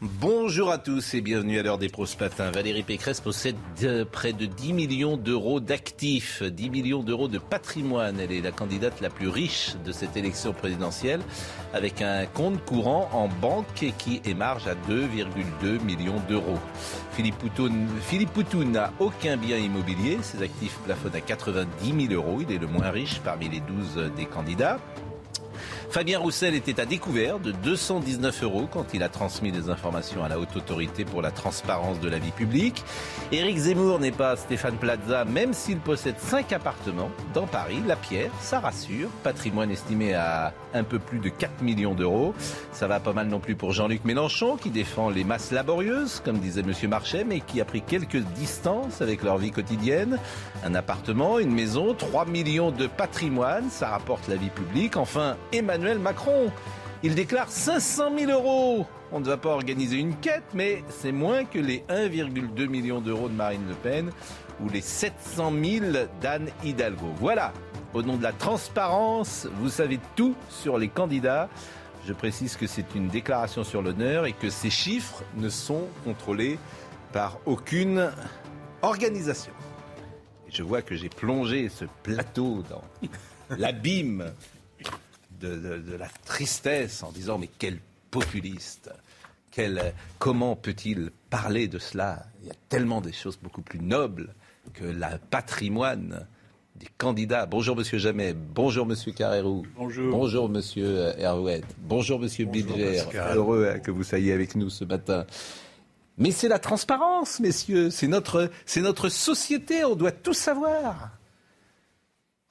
Bonjour à tous et bienvenue à l'heure des pros. Valérie Pécresse possède de- près de 10 millions d'euros d'actifs, 10 millions d'euros de patrimoine. Elle est la candidate la plus riche de cette élection présidentielle avec un compte courant en banque qui émarge à 2,2 millions d'euros. Philippe Poutou, Philippe Poutou n'a aucun bien immobilier. Ses actifs plafonnent à 90 000 euros. Il est le moins riche parmi les 12 des candidats. Fabien Roussel était à découvert de 219 euros quand il a transmis des informations à la haute autorité pour la transparence de la vie publique. Éric Zemmour n'est pas Stéphane Plaza, même s'il possède 5 appartements dans Paris. La Pierre, ça rassure. Patrimoine estimé à un peu plus de 4 millions d'euros. Ça va pas mal non plus pour Jean-Luc Mélenchon qui défend les masses laborieuses, comme disait Monsieur Marchais, mais qui a pris quelques distances avec leur vie quotidienne. Un appartement, une maison, 3 millions de patrimoine, ça rapporte la vie publique. Enfin, Emmanuel Macron, il déclare 500 000 euros. On ne va pas organiser une quête, mais c'est moins que les 1,2 million d'euros de Marine Le Pen ou les 700 000 d'Anne Hidalgo. Voilà, au nom de la transparence, vous savez tout sur les candidats. Je précise que c'est une déclaration sur l'honneur et que ces chiffres ne sont contrôlés par aucune organisation. Et je vois que j'ai plongé ce plateau dans l'abîme de, de- de la tristesse en disant mais quel populiste quel, comment peut-il parler de cela? Il y a tellement des choses beaucoup plus nobles que le patrimoine des candidats. Bonjour Monsieur Jamet, bonjour Monsieur Carrérou, Bonjour. bonjour Monsieur Herouet, bonjour Monsieur Pascal. heureux euh, que vous soyez avec nous ce matin. Mais c'est la transparence, messieurs, c'est notre, c'est notre société, on doit tout savoir.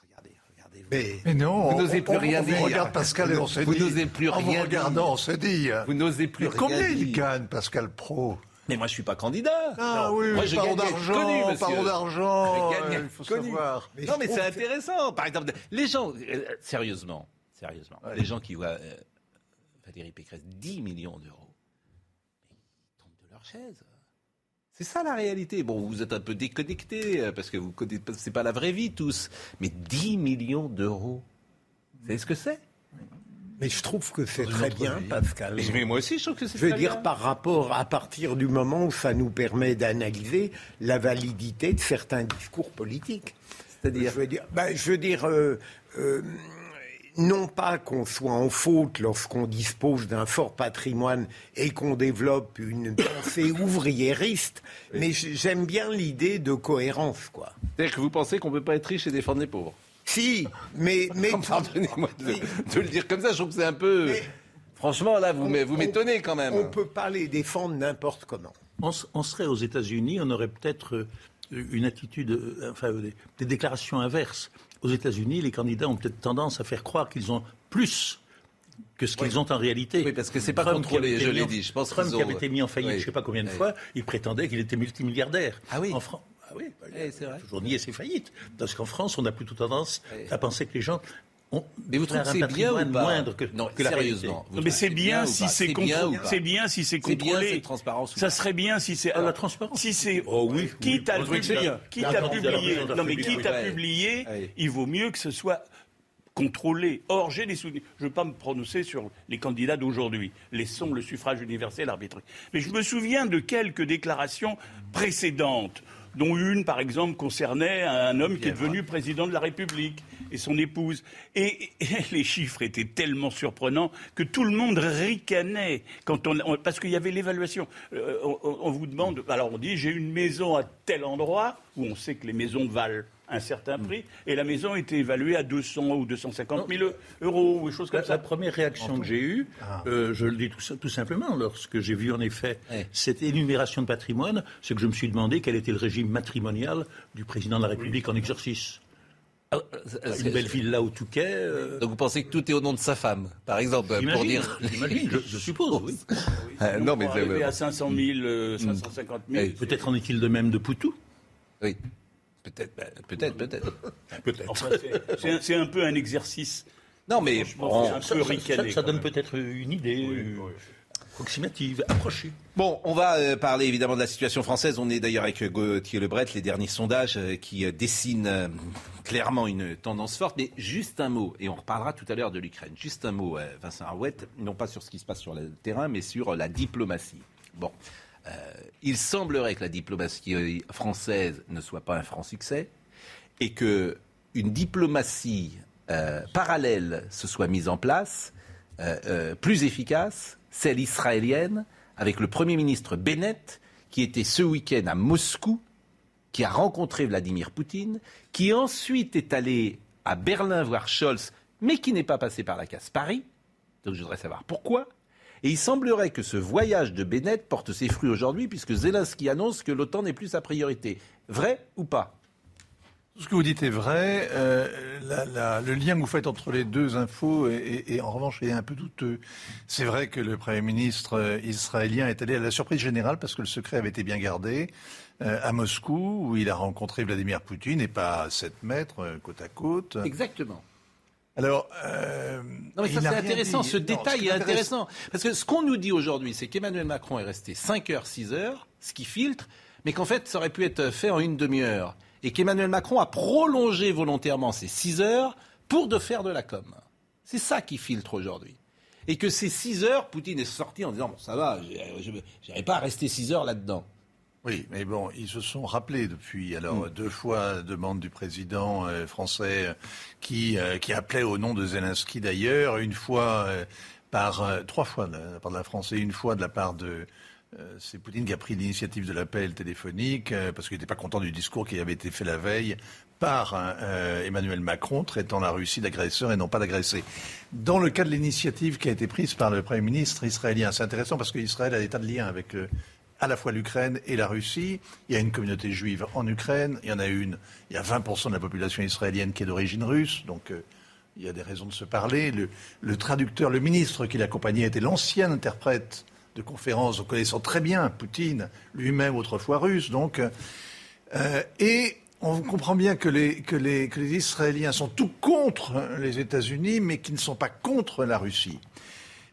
Regardez, regardez. Mais, Mais non, Vous on- n'osez plus on- rien on dire. regarde Pascal et on se Vous dit. n'osez plus en vous rien regardant, dire. on se dit. Vous n'osez plus Mais combien rien il dire. gagne, Pascal Pro? Mais moi, je suis pas candidat. Ah Non. oui, moi, je parlons d'argent, parlons d'argent, euh, il faut connu. savoir. non, mais c'est intéressant. Par exemple, les gens, euh, sérieusement, sérieusement, les gens qui voient euh, Valérie Pécresse 10 millions d'euros, ils tombent de leur chaise. C'est ça la réalité. Bon, vous êtes un peu déconnectés parce que vous connaissez c'est pas la vraie vie tous, mais 10 millions d'euros. Vous savez ce que c'est? Mais je trouve que c'est très bien, vie. Pascal. Mais mais moi aussi, je trouve que c'est Je veux très dire, bien. par rapport, à partir du moment où ça nous permet d'analyser la validité de certains discours politiques. C'est-à-dire Je veux dire, ben, je veux dire euh, euh, non pas qu'on soit en faute lorsqu'on dispose d'un fort patrimoine et qu'on développe une pensée ouvriériste, mais j'aime bien l'idée de cohérence, quoi. C'est-à-dire que vous pensez qu'on peut pas être riche et défendre les pauvres Si, mais... mais Pardonnez-moi de, de le dire comme ça, je trouve que c'est un peu... Mais- Franchement, là, vous On- m'é- vous on- m'étonnez quand même. On ne peut pas les défendre n'importe comment. on, serait aux États-Unis, on aurait peut-être euh, une attitude, euh, enfin, euh, des, des déclarations inverses. Aux États-Unis, les candidats ont peut-être tendance à faire croire qu'ils ont plus que ce qu'ils ont en réalité. Oui, parce que c'est pas Trump qui contrôlé, avait été je mis l'ai en- dit. Je pense Trump qu'ils qui ont- avait été mis en faillite, Oui. je ne sais pas combien de Oui. fois, il prétendait qu'il était multimilliardaire. Ah oui En Fran- Ah oui, bah, Oui, c'est vrai. toujours nier ses faillites. Parce qu'en France, on a plutôt tendance à penser que les gens ont Mais vous trouvez que un c'est bien ou patrimoine pas moindre que, Non, que la sérieusement. Non, mais c'est bien si c'est contrôlé. C'est bien si c'est contrôlé. Ça serait bien si c'est. Ah, la transparence. Si c'est. Oh oui, Quitte oui, à on publier. bien. Quitte à publier. Non, mais quitte à publier, il vaut mieux que ce soit contrôlé. Or, j'ai des souvenirs. Je ne veux pas me prononcer sur les candidats d'aujourd'hui. Laissons le suffrage universel arbitrer. Mais je me souviens de quelques déclarations précédentes, dont une, par exemple, concernait un homme qui est devenu président de la République et son épouse. Et, les chiffres étaient tellement surprenants que tout le monde ricanait parce qu'il y avait l'évaluation. Euh, on vous demande, alors on dit j'ai une maison à tel endroit où on sait que les maisons valent un certain prix et la maison était évaluée à 200 ou 250 000 euros ou des choses comme La, ça. la première réaction que j'ai eue, euh, je le dis tout, tout simplement, lorsque j'ai vu en effet Ouais. cette énumération de patrimoine, c'est que je me suis demandé quel était le régime matrimonial du président de la République en exercice. Ah, euh, Une belle villa au Touquet. euh, Donc vous pensez que tout est au nom de sa femme, par exemple, pour dire. j'imagine, je, je suppose, oui. Ah, non, mais pour c'est- arriver bon. à 500 000, euh, 550 000. Eh, Peut-être en est-il de même de Poutou Oui. Peut-être, ben, peut-être, peut-être. Peut-être. Enfin, c'est- un- peu un exercice. Non, mais Franchement, bon, c'est un peu Ça, ricané. ça quand donne peut-être une idée euh, approximative, approchée. Bon, on va euh, parler évidemment de la situation française. On est d'ailleurs avec euh, Gauthier Lebret, les derniers sondages euh, qui euh, dessinent euh, clairement une tendance forte. Mais juste un mot, et on reparlera tout à l'heure de l'Ukraine. Juste un mot, euh, Vincent Arouette, non pas sur ce qui se passe sur le terrain, mais sur euh, la diplomatie. Bon, euh, il semblerait que la diplomatie française ne soit pas un franc succès et que une diplomatie euh, parallèle se soit mise en place, euh, plus efficace, celle israélienne, avec le Premier ministre Bennett, qui était ce week-end à Moscou, qui a rencontré Vladimir Poutine, qui ensuite est allé à Berlin voir Scholz, mais qui n'est pas passé par la case Paris. Donc je voudrais savoir pourquoi. Et il semblerait que ce voyage de Bennett porte ses fruits aujourd'hui, puisque Zelensky annonce que l'OTAN n'est plus sa priorité. Vrai ou pas? Tout ce que vous dites est vrai. Euh, la- la- le lien que vous faites entre les deux infos est, est- est en revanche est un peu douteux. C'est vrai que le Premier ministre euh, israélien est allé à la surprise générale parce que le secret avait été bien gardé euh, à Moscou où il a rencontré Vladimir Poutine et pas à 7 mètres côte à côte. Exactement. Alors, euh, Non mais ça c'est intéressant, dit. ce Non, détail est intéressant. Parce que ce qu'on nous dit aujourd'hui, c'est qu'Emmanuel Macron est resté 5 heures, 6 heures, ce qui filtre, mais qu'en fait ça aurait pu être fait en une demi-heure. Et qu'Emmanuel Macron a prolongé volontairement ces 6 heures pour de faire de la com. C'est ça qui filtre aujourd'hui. Et que ces 6 heures, Poutine est sorti en disant, bon ça va, je n'avais pas à rester 6 heures là-dedans. Oui, mais bon, ils se sont rappelés depuis. Alors, Hmm. deux fois, demande du président euh, français euh, qui, euh, qui appelait au nom de Zelensky d'ailleurs, une fois euh, par. trois fois de la part de la France et une fois de la part de. c'est Poutine qui a pris l'initiative de l'appel téléphonique parce qu'il n'était pas content du discours qui avait été fait la veille par euh, Emmanuel Macron traitant la Russie d'agresseur et non pas d'agressé. Dans le cas de l'initiative qui a été prise par le Premier ministre israélien, c'est intéressant parce qu'Israël a des tas de liens avec le, à la fois l'Ukraine et la Russie. Il y a une communauté juive en Ukraine, il y en a une, il y a 20% de la population israélienne qui est d'origine russe, donc euh, il y a des raisons de se parler. Le, traducteur, le ministre qui l'accompagnait était l'ancien interprète de conférence, connaissant très bien Poutine, lui-même autrefois russe, donc. euh, et on comprend bien que les, que, les, que les Israéliens sont tout contre les États-Unis, mais qui ne sont pas contre la Russie.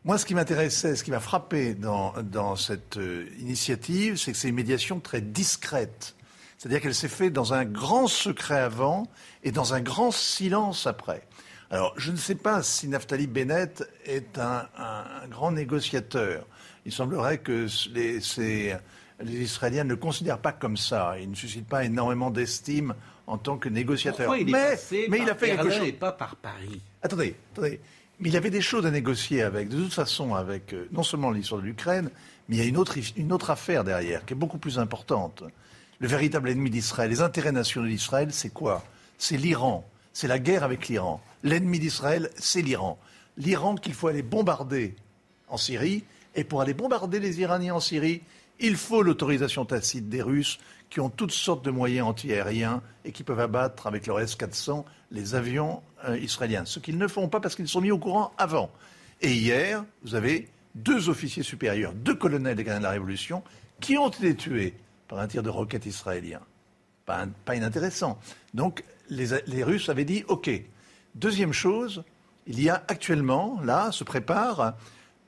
Moi, ce qui m'intéressait, ce qui m'a frappé dans, dans cette euh, initiative, c'est que c'est une médiation très discrète. C'est-à-dire qu'elle s'est faite dans un grand secret avant et dans un grand silence après. Alors, je ne sais pas si Naftali Bennett est un, un- un grand négociateur. Il semblerait que les, ces- les Israéliens ne le considèrent pas comme ça. Il ne suscite pas énormément d'estime en tant que négociateur. Pourquoi il est mais passé mais par il a fait quelque Berlin chose. et pas par Paris? Attendez, attendez. Mais il y avait des choses à négocier avec, de toute façon, avec euh, non seulement l'histoire de l'Ukraine, mais il y a une autre, une autre affaire derrière, qui est beaucoup plus importante. Le véritable ennemi d'Israël, les intérêts nationaux d'Israël, c'est quoi? C'est l'Iran. C'est la guerre avec l'Iran. L'ennemi d'Israël, c'est l'Iran. L'Iran qu'il faut aller bombarder en Syrie. Et pour aller bombarder les Iraniens en Syrie, il faut l'autorisation tacite des Russes qui ont toutes sortes de moyens antiaériens et qui peuvent abattre avec leur S-400 les avions euh, israéliens. Ce qu'ils ne font pas parce qu'ils sont mis au courant avant. Et hier, vous avez deux officiers supérieurs, deux colonels des gardiens de la Révolution, qui ont été tués par un tir de roquette israélien. Pas, inintéressant. Donc, les, Russes avaient dit OK. Deuxième chose, il y a actuellement, là, se prépare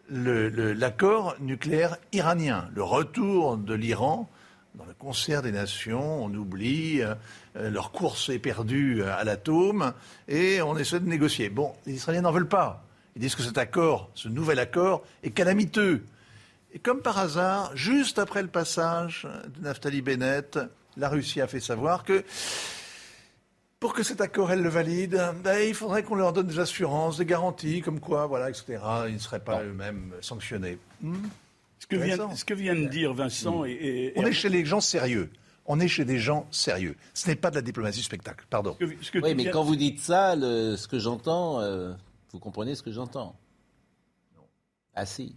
l'accord nucléaire iranien, le retour de l'Iran dans le concert des nations. On oublie euh, euh, leur course éperdue à l'atome et on essaie de négocier. Bon, les Israéliens n'en veulent pas. Ils disent que cet accord, ce nouvel accord, est calamiteux. Et comme par hasard, juste après le passage de Naftali Bennett, la Russie a fait savoir que pour que cet accord, elle le valide, ben, il faudrait qu'on leur donne des assurances, des garanties, comme quoi, voilà, etc. Ils ne seraient pas eux-mêmes sanctionnés. Hmm Ce que, vient, Intéressant. ce que vient de dire Vincent et, et- On est chez les gens sérieux. On est chez des gens sérieux. Ce n'est pas de la diplomatie spectacle. Pardon. ce que- ce que Oui, mais viens- quand vous dites ça, le- ce que j'entends, euh, vous comprenez ce que j'entends? Ah si.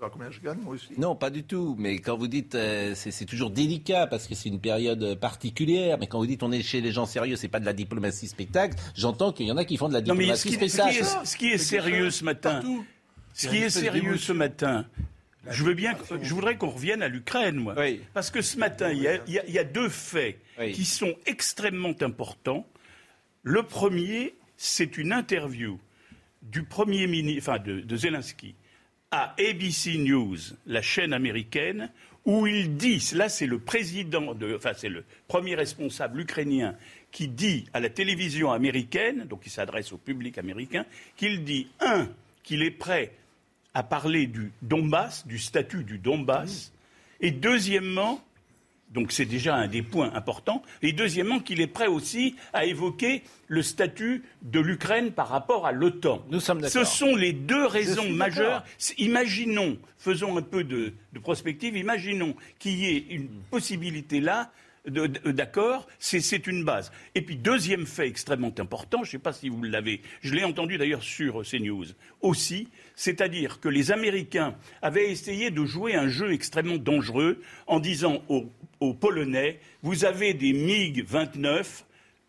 Vous voulez savoir combien je gagne, moi aussi Non, pas du tout. Mais quand vous dites, euh, c'est toujours délicat parce que c'est une période particulière. Mais quand vous dites on est chez les gens sérieux, c'est pas de la diplomatie spectacle. J'entends qu'il y en a qui font de la Non, mais diplomatie ce qui, ce qui spectacle. est, ce qui est sérieux ce matin, Partout. ce qui est sérieux ce matin, Je veux bien, je voudrais qu'on revienne à l'Ukraine, moi. Oui. Parce que ce matin, il y a, il y a- il y a deux faits Oui. qui sont extrêmement importants. Le premier, c'est une interview du premier ministre, enfin de, de Zelensky, à ABC News, la chaîne américaine, où il dit, là c'est le président, de, enfin c'est le premier responsable ukrainien qui dit à la télévision américaine, donc il s'adresse au public américain, qu'il dit, un, qu'il est prêt à parler du Donbass, du statut du Donbass, et deuxièmement, donc c'est déjà un des points importants. Et deuxièmement, qu'il est prêt aussi à évoquer le statut de l'Ukraine par rapport à l'OTAN. Nous sommes Ce sont les deux raisons majeures. Imaginons, faisons un peu de, de prospective, imaginons qu'il y ait une possibilité là de- d'accord, c'est c'est une base. Et puis deuxième fait extrêmement important, je ne sais pas si vous l'avez, je l'ai entendu d'ailleurs sur CNews aussi, c'est-à-dire que les Américains avaient essayé de jouer un jeu extrêmement dangereux en disant aux, aux Polonais, vous avez des MiG 29,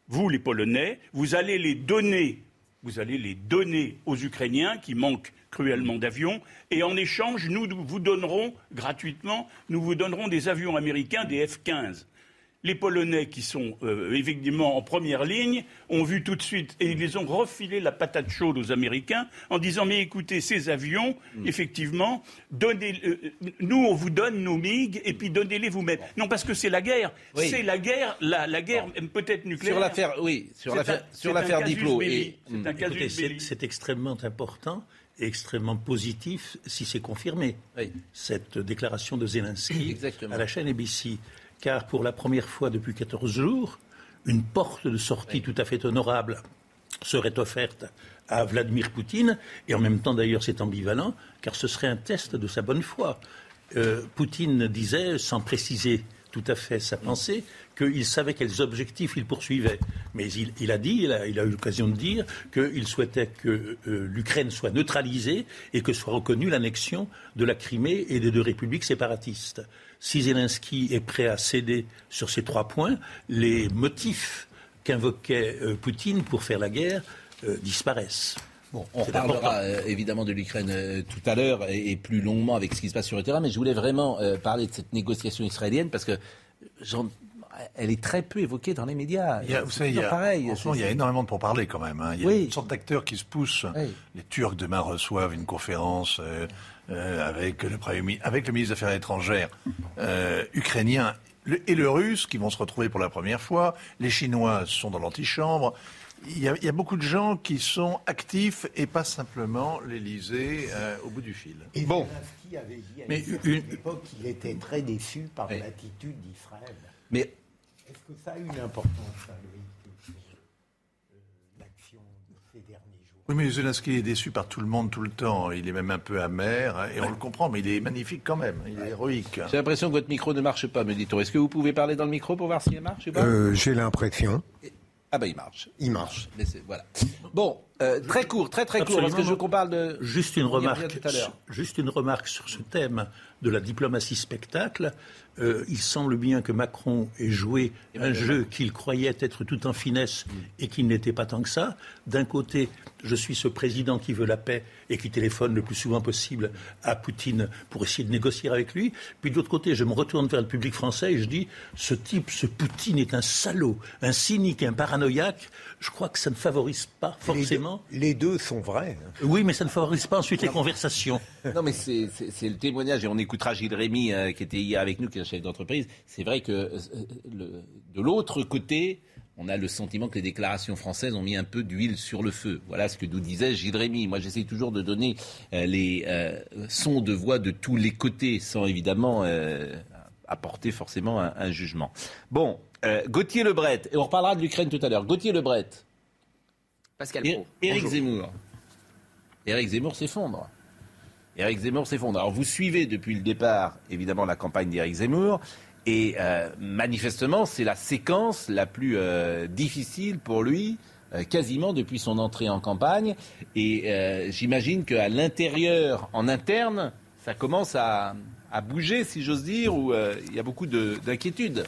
vous les Polonais, vous allez les donner, vous allez les donner aux Ukrainiens qui manquent cruellement d'avions, et en échange, nous nous vous donnerons gratuitement, nous vous donnerons des avions américains, des F-15. Les Polonais qui sont euh, effectivement en première ligne ont vu tout de suite et ils les ont refilé la patate chaude aux Américains en disant mais écoutez ces avions Hmm. effectivement donnez euh, nous on vous donne nos MiG et puis donnez-les vous-même non parce que c'est la guerre Oui. c'est la guerre la, la guerre peut-être nucléaire Sur l'affaire, oui, sur C'est l'affaire, sur l'affaire Diplo. Et, C'est extrêmement important et extrêmement positif si c'est confirmé, Oui. cette déclaration de Zelensky Exactement. à la chaîne ABC. Car pour la première fois depuis 14 jours, une porte de sortie tout à fait honorable serait offerte à Vladimir Poutine, et en même temps d'ailleurs c'est ambivalent, car ce serait un test de sa bonne foi. Euh, Poutine disait, sans préciser tout à fait sa pensée, qu'il savait quels objectifs il poursuivait. Mais il, il a dit, il a, il a eu l'occasion de dire, qu'il souhaitait que euh, l'Ukraine soit neutralisée et que soit reconnue l'annexion de la Crimée et des deux républiques séparatistes. Si Zelensky est prêt à céder sur ces trois points, les motifs qu'invoquait euh, Poutine pour faire la guerre euh, disparaissent. Bon, on important. euh, évidemment de l'Ukraine euh, tout à l'heure et, et plus longuement avec ce qui se passe sur le terrain, mais je voulais vraiment euh, parler de cette négociation israélienne parce que j'en- elle est très peu évoquée dans les médias. Il y a, vous savez, il y a, pareil. il y a énormément de pourparlers quand même. hein. Il y a Oui. une sorte d'acteurs qui se poussent. Oui. Les Turcs demain reçoivent une conférence euh, euh, avec, le Premier mi- avec le ministre des Affaires étrangères euh, ukrainien le- et le russe qui vont se retrouver pour la première fois. Les Chinois sont dans l'antichambre. Il y, a, il y a beaucoup de gens qui sont actifs et pas simplement l'Élysée euh, au bout du fil. Et Bon. Zelensky avait dit à Mais une époque qu'il était très déçu par Oui. l'attitude d'Israël. Mais Est-ce que ça a une importance, ça, Loïc, sur euh, l'action de ces derniers jours? Oui, mais Zelensky est déçu par tout le monde tout le temps. Il est même un peu amer hein, et on le comprend, mais il est magnifique quand même. Il est héroïque. j'ai l'impression que votre micro ne marche pas, me dit-on. Est-ce que vous pouvez parler dans le micro pour voir si elle marche ou pas? Euh, J'ai l'impression. Ah bah il marche. Il marche. Mais c'est- voilà. Bon, euh, très court, très très court, parce que Absolument. je veux qu'on parle de... Juste une on y revient remarque, tout à l'heure. juste une remarque sur ce thème de la diplomatie spectacle. Euh, il semble bien que Macron ait joué un jeu qu'il croyait être tout en finesse et qui n'était pas tant que ça. D'un côté, je suis ce président qui veut la paix et qui téléphone le plus souvent possible à Poutine pour essayer de négocier avec lui. Puis de l'autre côté, je me retourne vers le public français et je dis ce type, ce Poutine est un salaud, un cynique, un paranoïaque. Je crois que ça ne favorise pas forcément. Les deux, les deux sont vrais. hein. Oui, mais ça ne favorise pas ensuite les conversations. Non, mais c'est le témoignage, et on écoutera Gilles Rémy, euh, qui était hier avec nous, qui est un chef d'entreprise. C'est vrai que euh, le- de l'autre côté, on a le sentiment que les déclarations françaises ont mis un peu d'huile sur le feu. Voilà ce que nous disait Gilles Rémy. Moi, j'essaie toujours de donner euh, les euh, sons de voix de tous les côtés, sans évidemment euh, apporter forcément un, un jugement. Bon, euh, Gauthier Lebret, et on reparlera de l'Ukraine tout à l'heure. Gauthier Lebret, Pascal Pro. Éric. Zemmour. Éric Zemmour s'effondre. Éric Zemmour s'effondre. Alors vous suivez depuis le départ, évidemment, la campagne d'Éric Zemmour. Et euh, manifestement, c'est la séquence la plus euh, difficile pour lui, euh, quasiment depuis son entrée en campagne. Et j'imagine qu'à l'intérieur, en interne, ça commence à, bouger, si j'ose dire, où il y a beaucoup de- d'inquiétudes.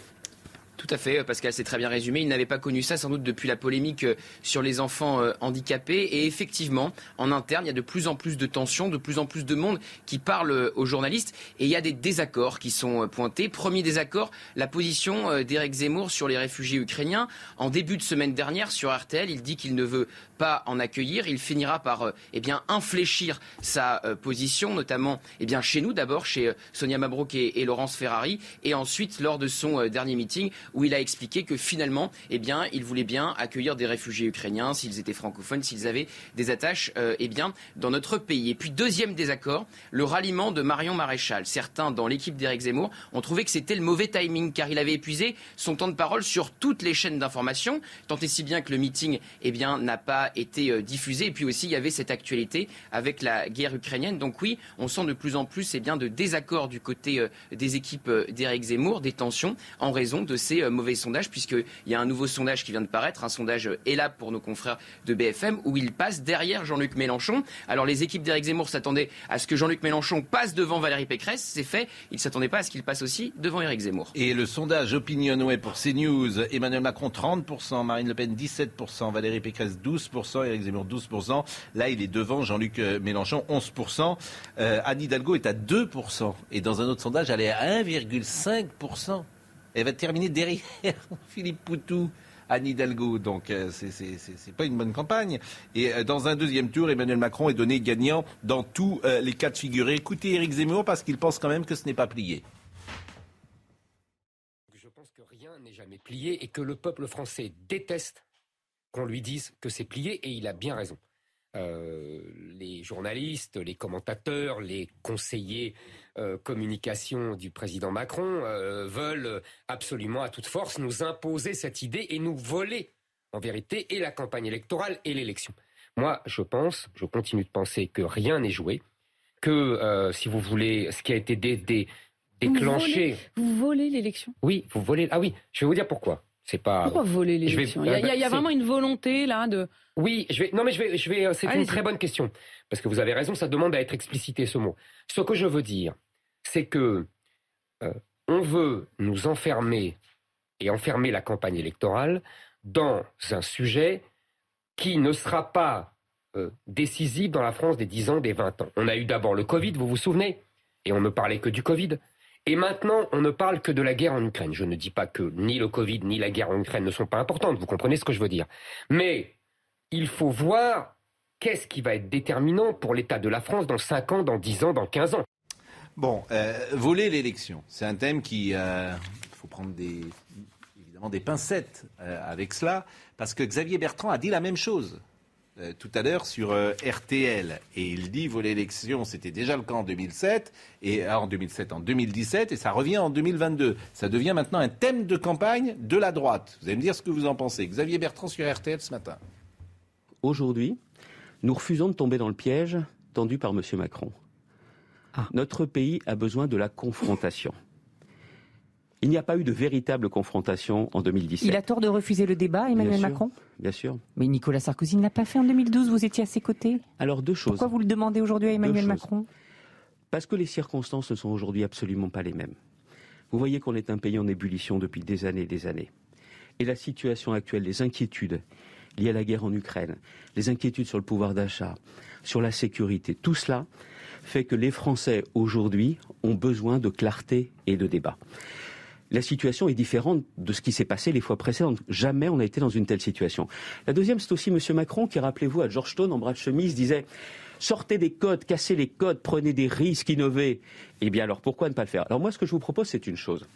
Tout à fait, Pascal, c'est très bien résumé. Il n'avait pas connu ça sans doute depuis la polémique euh, sur les enfants euh, handicapés. Et effectivement, en interne, il y a de plus en plus de tensions, de plus en plus de monde qui parle euh, aux journalistes. Et il y a des désaccords qui sont pointés. Premier désaccord, la position d'Éric Zemmour sur les réfugiés ukrainiens. En début de semaine dernière, sur RTL, il dit qu'il ne veut pas en accueillir. Il finira par eh bien, infléchir sa position, notamment eh bien, chez nous d'abord, chez Sonia Mabrouk et, et Laurence Ferrari. Et ensuite, lors de son dernier meeting, où il a expliqué que finalement, eh bien, il voulait bien accueillir des réfugiés ukrainiens s'ils étaient francophones, s'ils avaient des attaches euh, eh bien, dans notre pays. Et puis, deuxième désaccord, le ralliement de Marion Maréchal. Certains dans l'équipe d'Éric Zemmour ont trouvé que c'était le mauvais timing, car il avait épuisé son temps de parole sur toutes les chaînes d'information, tant et si bien que le meeting eh bien, n'a pas été euh, diffusé. Et puis aussi, il y avait cette actualité avec la guerre ukrainienne. Donc oui, on sent de plus en plus eh bien, de désaccords du côté euh, des équipes d'Éric Zemmour, des tensions, en raison de ces euh, mauvais sondages, puisqu'il y a un nouveau sondage qui vient de paraître, un sondage euh, pour nos confrères de BFM, où il passe derrière Jean-Luc Mélenchon. Alors les équipes d'Éric Zemmour s'attendaient à ce que Jean-Luc Mélenchon passe devant Valérie Pécresse, c'est fait. Ils ne s'attendaient pas à ce qu'il passe aussi devant Éric Zemmour. Et le sondage Opinionway pour CNews, Emmanuel Macron 30%, Marine Le Pen 17%, Valérie Pécresse 12%, Éric Zemmour 12%. Là, il est devant Jean-Luc euh, Mélenchon 11%. Anne Hidalgo est à 2%. Et dans un autre sondage, elle est à 1,5%. Elle va terminer derrière Philippe Poutou. Anne Hidalgo. Donc, euh, ce n'est pas une bonne campagne. Et euh, dans un deuxième tour, Emmanuel Macron est donné gagnant dans tous euh, les cas de figure. Écoutez Éric Zemmour parce qu'il pense quand même que ce n'est pas plié. Je pense que rien n'est jamais plié et que le peuple français déteste qu'on lui dise que c'est plié et il a bien raison. les journalistes, les commentateurs, les conseillers euh, communication du président Macron euh, veulent absolument à toute force nous imposer cette idée et nous voler en vérité et la campagne électorale et l'élection. Moi, je pense, je continue de penser que rien n'est joué, que euh, si vous voulez, ce qui a été déclenché. Vous volez, l'élection? Oui, vous volez. Ah oui, je vais vous dire pourquoi. C'est pas. Pourquoi voler l'élection Il y a, vraiment une volonté là de. Oui, je vais. Non, mais je vais. Je vais. C'est une très bonne question parce que vous avez raison. Ça demande à être explicité ce mot. Ce que je veux dire, c'est que euh, on veut nous enfermer et enfermer la campagne électorale dans un sujet qui ne sera pas euh, décisif dans la France des 10 ans, des 20 ans. On a eu d'abord le Covid, vous vous souvenez? Et on ne parlait que du Covid. Et maintenant, on ne parle que de la guerre en Ukraine. Je ne dis pas que ni le Covid ni la guerre en Ukraine ne sont pas importantes, vous comprenez ce que je veux dire. Mais il faut voir qu'est-ce qui va être déterminant pour l'état de la France dans 5 ans, dans 10 ans, dans 15 ans. Bon, euh, voler l'élection, c'est un thème qui, il euh, faut prendre des, évidemment des pincettes euh, avec cela, parce que Xavier Bertrand a dit la même chose tout à l'heure sur RTL, et il dit voler l'élection, c'était déjà le cas en 2007, et en 2007, en 2017, et ça revient en 2022. Ça devient maintenant un thème de campagne de la droite. Vous allez me dire ce que vous en pensez. Xavier Bertrand sur RTL ce matin. Aujourd'hui, nous refusons de tomber dans le piège tendu par M. Macron. Ah. Notre pays a besoin de la confrontation. Il n'y a pas eu de véritable confrontation en 2017. Il a tort de refuser le débat, Emmanuel Macron Bien sûr. Mais Nicolas Sarkozy ne l'a pas fait en 2012, vous étiez à ses côtés. Alors deux choses. Pourquoi vous le demandez aujourd'hui à Emmanuel Macron Parce que les circonstances ne sont aujourd'hui absolument pas les mêmes. Vous voyez qu'on est un pays en ébullition depuis des années et des années. Et la situation actuelle, les inquiétudes liées à la guerre en Ukraine, les inquiétudes sur le pouvoir d'achat, sur la sécurité, tout cela fait que les Français aujourd'hui ont besoin de clarté et de débat. La situation est différente de ce qui s'est passé les fois précédentes. Jamais on n'a été dans une telle situation. La deuxième, c'est aussi M. Macron qui, rappelez-vous, à Georgetown, en bras de chemise, disait sortez des codes, cassez les codes, prenez des risques, innovez. Eh bien alors pourquoi ne pas le faire? Alors moi ce que je vous propose c'est une chose.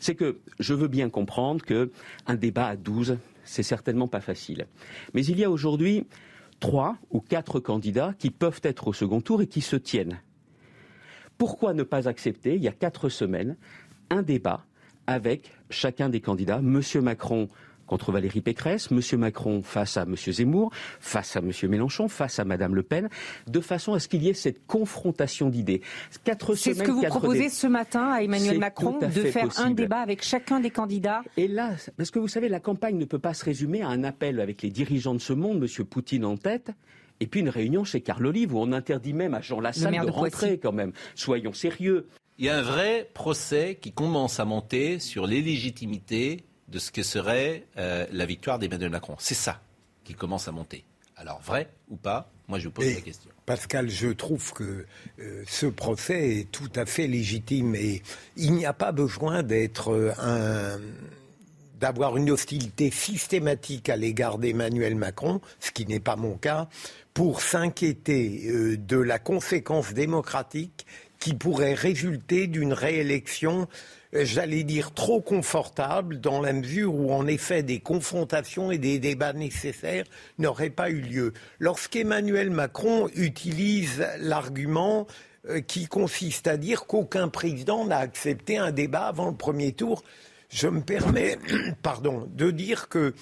C'est que je veux bien comprendre qu'un débat à 12, c'est certainement pas facile. Mais il y a aujourd'hui trois ou quatre candidats qui peuvent être au second tour et qui se tiennent. Pourquoi ne pas accepter, il y a quatre semaines, un débat avec chacun des candidats, M. Macron contre Valérie Pécresse, M. Macron face à M. Zemmour, face à M. Mélenchon, face à Mme Le Pen, de façon à ce qu'il y ait cette confrontation d'idées. C'est ce que vous proposez ce matin à Emmanuel Macron, de faire un débat avec chacun des candidats. Et là, parce que vous savez, la campagne ne peut pas se résumer à un appel avec les dirigeants de ce monde, M. Poutine en tête, et puis une réunion chez Carl Olive où on interdit même à Jean Lassalle de, de rentrer quand même. Soyons sérieux. Il y a un vrai procès qui commence à monter sur l'illégitimité de ce que serait euh, la victoire d'Emmanuel Macron. C'est ça qui commence à monter. Alors vrai ou pas Moi je vous pose la question. Pascal, je trouve que euh, ce procès est tout à fait légitime et il n'y a pas besoin d'être euh, un d'avoir une hostilité systématique à l'égard d'Emmanuel Macron, ce qui n'est pas mon cas, pour s'inquiéter de la conséquence démocratique qui pourrait résulter d'une réélection j'allais dire, trop confortable dans la mesure où, en effet, des confrontations et des débats nécessaires n'auraient pas eu lieu. Lorsqu'Emmanuel Macron utilise l'argument euh, qui consiste à dire qu'aucun président n'a accepté un débat avant le premier tour, je me permets pardon, de dire que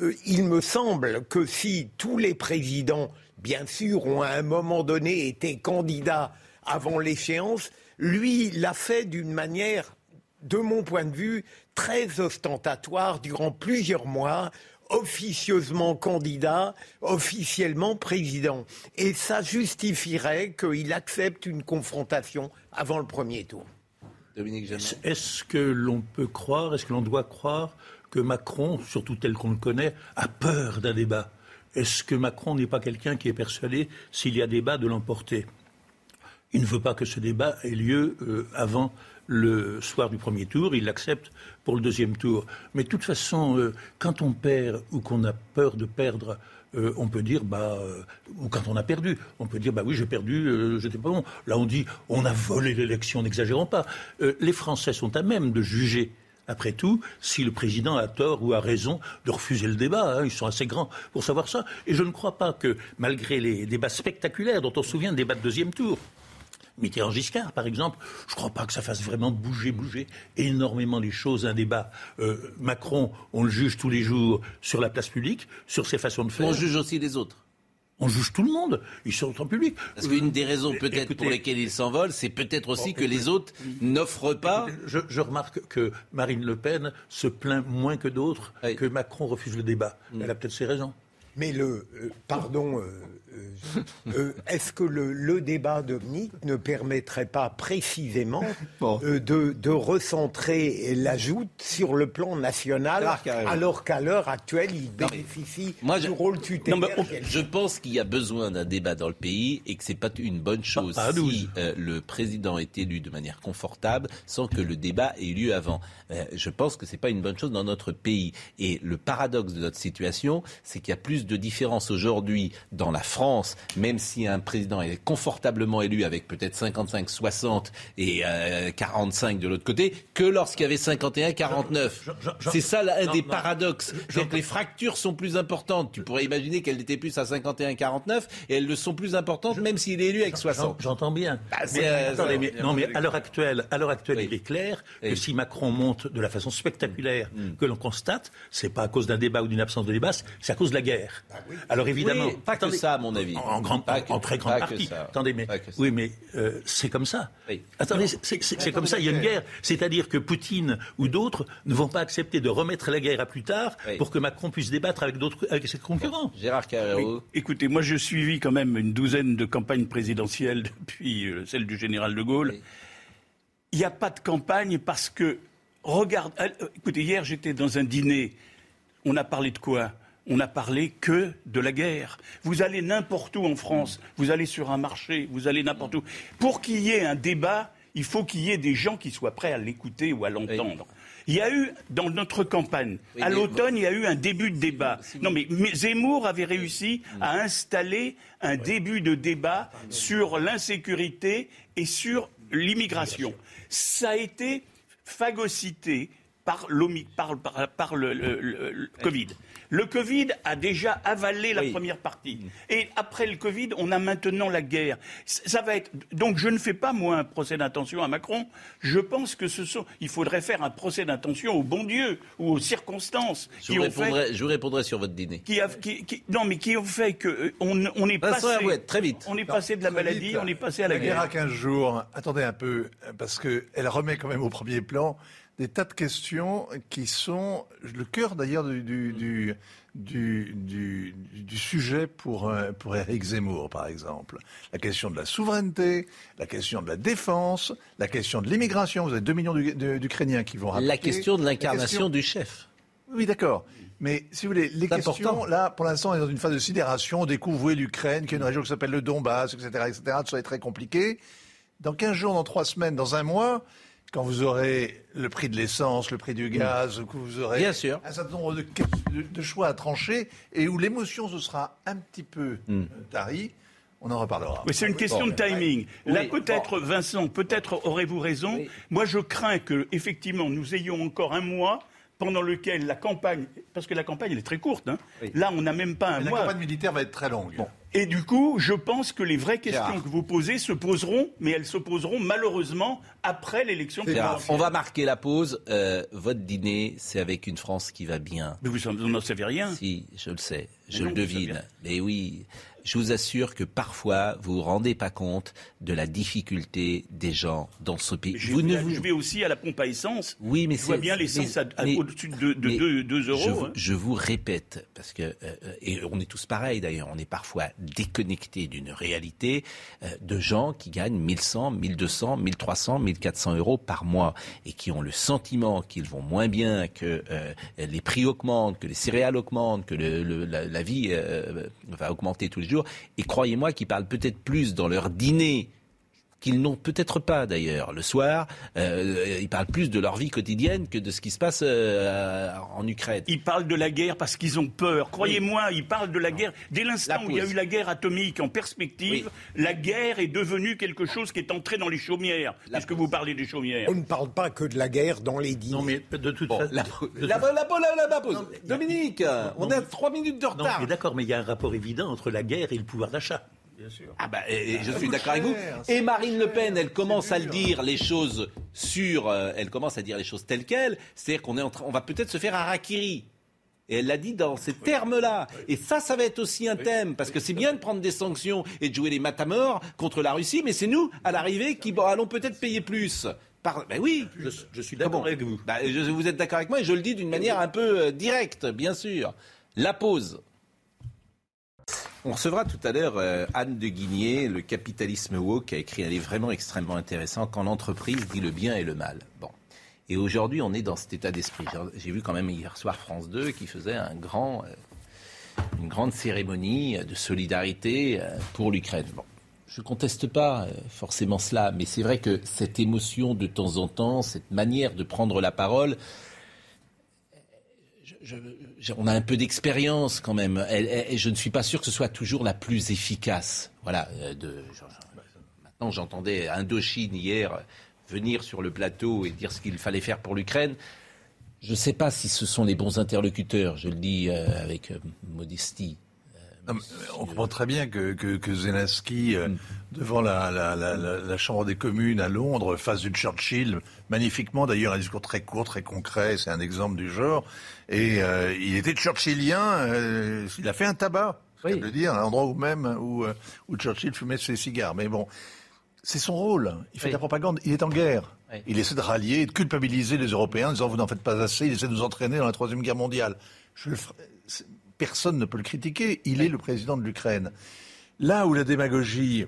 euh, il me semble que si tous les présidents, bien sûr, ont à un moment donné été candidats avant l'échéance, lui l'a fait d'une manière de mon point de vue, très ostentatoire durant plusieurs mois, officieusement candidat, officiellement président. Et ça justifierait qu'il accepte une confrontation avant le premier tour. Dominique Est-ce que l'on peut croire, est-ce que l'on doit croire que Macron, surtout tel qu'on le connaît, a peur d'un débat? Est-ce que Macron n'est pas quelqu'un qui est persuadé, s'il y a débat, de l'emporter? Il ne veut pas que ce débat ait lieu euh, avant le soir du premier tour, il l'accepte pour le deuxième tour. Mais de toute façon, euh, quand on perd ou qu'on a peur de perdre, euh, on peut dire, bah, ou quand on a perdu, on peut dire, bah oui, j'ai perdu, j'étais pas bon. Là, on dit, on a volé l'élection, n'exagérons pas. les Français sont à même de juger après tout, si le président a tort ou a raison de refuser le débat. Hein. ils sont assez grands pour savoir ça. Et je ne crois pas que, malgré les débats spectaculaires dont on se souvient, débat de deuxième tour, Mitterrand-Giscard, par exemple, je ne crois pas que ça fasse vraiment bouger, bouger énormément les choses, un débat. Euh, Macron, on le juge tous les jours sur la place publique, sur ses façons de faire. On juge aussi les autres. On juge tout le monde. Ils sont en public. Parce qu'une des raisons peut-être pour lesquelles ils s'envolent, c'est peut-être aussi que les autres n'offrent pas. je, remarque que Marine Le Pen se plaint moins que d'autres que Macron refuse le débat. Mm. Elle a peut-être ses raisons. Mais le, euh, pardon, euh, euh, est-ce que le, débat, Dominique, ne permettrait pas précisément de, recentrer la joute sur le plan national, alors qu'à l'heure actuelle, il bénéficie du rôle tutélaire Je pense qu'il y a besoin d'un débat dans le pays et que c'est pas une bonne chose si le président est élu de manière confortable sans que le débat ait lieu avant. je pense que c'est pas une bonne chose dans notre pays. Et le paradoxe de notre situation, c'est qu'il y a plus de différence aujourd'hui dans la France, même si un président est confortablement élu avec peut-être 55-60 et 45 euh, de l'autre côté, que lorsqu'il y avait 51-49. C'est ça un des paradoxes. Donc les fractures sont plus importantes. Tu pourrais imaginer qu'elles étaient plus à 51-49 et elles le sont plus importantes même s'il est élu avec 60. J'entends bien. Bah, euh, non, mais à l'heure actuelle, à l'heure actuelle, il est clair que si Macron monte de la façon spectaculaire mm. que l'on constate, c'est pas à cause d'un débat ou d'une absence de débat, c'est à cause de la guerre. Ah Alors évidemment, pas que ça, à mon avis. En, très grande partie. Attendez, mais oui, mais euh, c'est comme ça. Attendez, c'est comme ça. Il y a une guerre. C'est-à-dire que Poutine ou d'autres ne vont pas accepter de remettre la guerre à plus tard pour que Macron puisse débattre avec d'autres, avec ses concurrents. Gérard Carrero. Écoutez, moi, je suivi quand même une douzaine de campagnes présidentielles depuis euh, celle du général de Gaulle. Il n'y a pas de campagne parce que regarde. Euh, écoutez, hier, j'étais dans un dîner. On a parlé de quoi? On n'a parlé que de la guerre. Vous allez n'importe où en France, vous allez sur un marché, vous allez n'importe où. Pour qu'il y ait un débat, il faut qu'il y ait des gens qui soient prêts à l'écouter ou à l'entendre. Il y a eu, dans notre campagne, à l'automne, il y a eu un début de débat. Non, mais Zemmour avait réussi à installer un début de débat sur l'insécurité et sur l'immigration. Ça a été phagocyté par, le Covid. Le Covid a déjà avalé la première partie. Mm. Et après le Covid, on a maintenant la guerre. Ça va être. Donc je ne fais pas, moi, un procès d'intention à Macron. Je pense que ce sont. Il faudrait faire un procès d'intention au bon Dieu ou aux circonstances. Je, vous, répondrai, je vous répondrai sur votre dîner. Qui a, qui, non, mais qui ont fait qu'on euh, on est passé. très vite. On est passé de la maladie, on est passé à la, guerre. La guerre à 15 jours. Attendez un peu, parce qu'elle remet quand même au premier plan des tas de questions qui sont le cœur d'ailleurs du, du, du, du, sujet pour, euh, pour Eric Zemmour, par exemple. La question de la souveraineté, la question de la défense, la question de l'immigration. Vous avez 2 millions d'Ukrainiens qui vont La question de l'incarnation du chef. Oui, d'accord. Mais si vous voulez, les questions, là, pour l'instant, on est dans une phase de sidération. On découvre l'Ukraine, qui est une région qui s'appelle le Donbass, etc., etc. Tout ça est très compliqué. Dans 15 jours, dans 3 semaines, dans un mois, quand vous aurez le prix de l'essence, le prix du gaz, que vous aurez Bien sûr. un certain nombre de, choix à trancher et où l'émotion se sera un petit peu hmm. tarie, on en reparlera. Mais c'est une question de timing. Là, peut-être, Vincent, peut-être aurez-vous raison. Moi, je crains que, effectivement, nous ayons encore un mois pendant lequel la campagne, parce que la campagne elle est très courte, hein. là on n'a même pas un mois. La campagne militaire va être très longue. Et du coup, je pense que les vraies questions que vous posez se poseront, mais elles se poseront malheureusement après l'élection On va marquer la pause. Euh, votre dîner, c'est avec une France qui va bien. Mais vous n'en savez rien. Si, je le sais, je le devine. Mais oui, je vous assure que parfois, vous vous rendez pas compte de la difficulté des gens dans ce pays. Je, vous ne vous... je vais aussi à la pompe à essence. Oui, mais je vois bien l'essence au-dessus de, 2 euros. Je, hein. je, vous répète, parce que, euh, et on est tous pareils d'ailleurs, on est parfois déconnectés d'une réalité euh, de gens qui gagnent 1100, 1200, 1300, 1400 euros par mois et qui ont le sentiment qu'ils vont moins bien, que euh, les prix augmentent, que les céréales augmentent, que le, la, la, vie va augmenter tous les et croyez-moi qu'ils parlent peut-être plus dans leur dîner qu'ils n'ont peut-être pas d'ailleurs le soir. Euh, ils parlent plus de leur vie quotidienne que de ce qui se passe euh, en Ukraine. Ils parlent de la guerre parce qu'ils ont peur. Croyez-moi, ils parlent de la guerre. Dès l'instant où il y a eu la guerre atomique en perspective, la guerre est devenue quelque chose qui est entré dans les chaumières. Puisque vous parlez des chaumières. On ne parle pas que de la guerre dans les dîners. Non, mais de toute façon. La, la, pause. Dominique, on à trois minutes de retard. D'accord, mais il y a un rapport évident entre la guerre et le pouvoir d'achat. Ah bah, je suis d'accord avec vous. Et Marine Le Pen, elle commence à le dire les choses sur, euh, elle commence à dire les choses telles quelles. C'est-à-dire qu'on est en train, on va peut-être se faire harakiri. Et elle l'a dit dans ces termes-là. Et ça, ça va être aussi un thème, parce que c'est bien de prendre des sanctions et de jouer les matamors contre la Russie, mais c'est nous, à l'arrivée, qui allons peut-être payer plus. Par... Ben oui, je, suis d'accord avec vous. Ben, vous êtes d'accord avec moi et je le dis d'une manière un peu euh, directe, bien sûr. La pause. On recevra tout à l'heure euh, Anne de Guigné, le capitalisme woke, qui a écrit un livre vraiment extrêmement intéressant, Quand l'entreprise dit le bien et le mal. Bon. Et aujourd'hui, on est dans cet état d'esprit. J'ai vu quand même hier soir France 2 qui faisait euh, une grande cérémonie de solidarité euh, pour l'Ukraine. Bon. Je ne conteste pas forcément cela, mais c'est vrai que cette émotion de temps en temps, cette manière de prendre la parole, on a un peu d'expérience quand même. Et, je ne suis pas sûr que ce soit toujours la plus efficace. Voilà. Euh, maintenant, j'entendais Indochine hier venir sur le plateau et dire ce qu'il fallait faire pour l'Ukraine. Je ne sais pas si ce sont les bons interlocuteurs. Je le dis euh, avec euh, modestie on comprend très bien que, que, Zelensky, euh, mm. devant la, Chambre des communes à Londres, fasse du Churchill magnifiquement. D'ailleurs, un discours très court, très concret, c'est un exemple du genre. Et euh, il était churchillien, euh, il a fait un tabac, oui. le dire, à l'endroit où même où, où Churchill fumait ses cigares. Mais bon, c'est son rôle. Il fait de la propagande. Il est en guerre. Il essaie de rallier, de culpabiliser les Européens en disant vous n'en faites pas assez. Il essaie de nous entraîner dans la troisième guerre mondiale. Je le personne ne peut le critiquer. Il est le président de l'Ukraine. Là où la démagogie,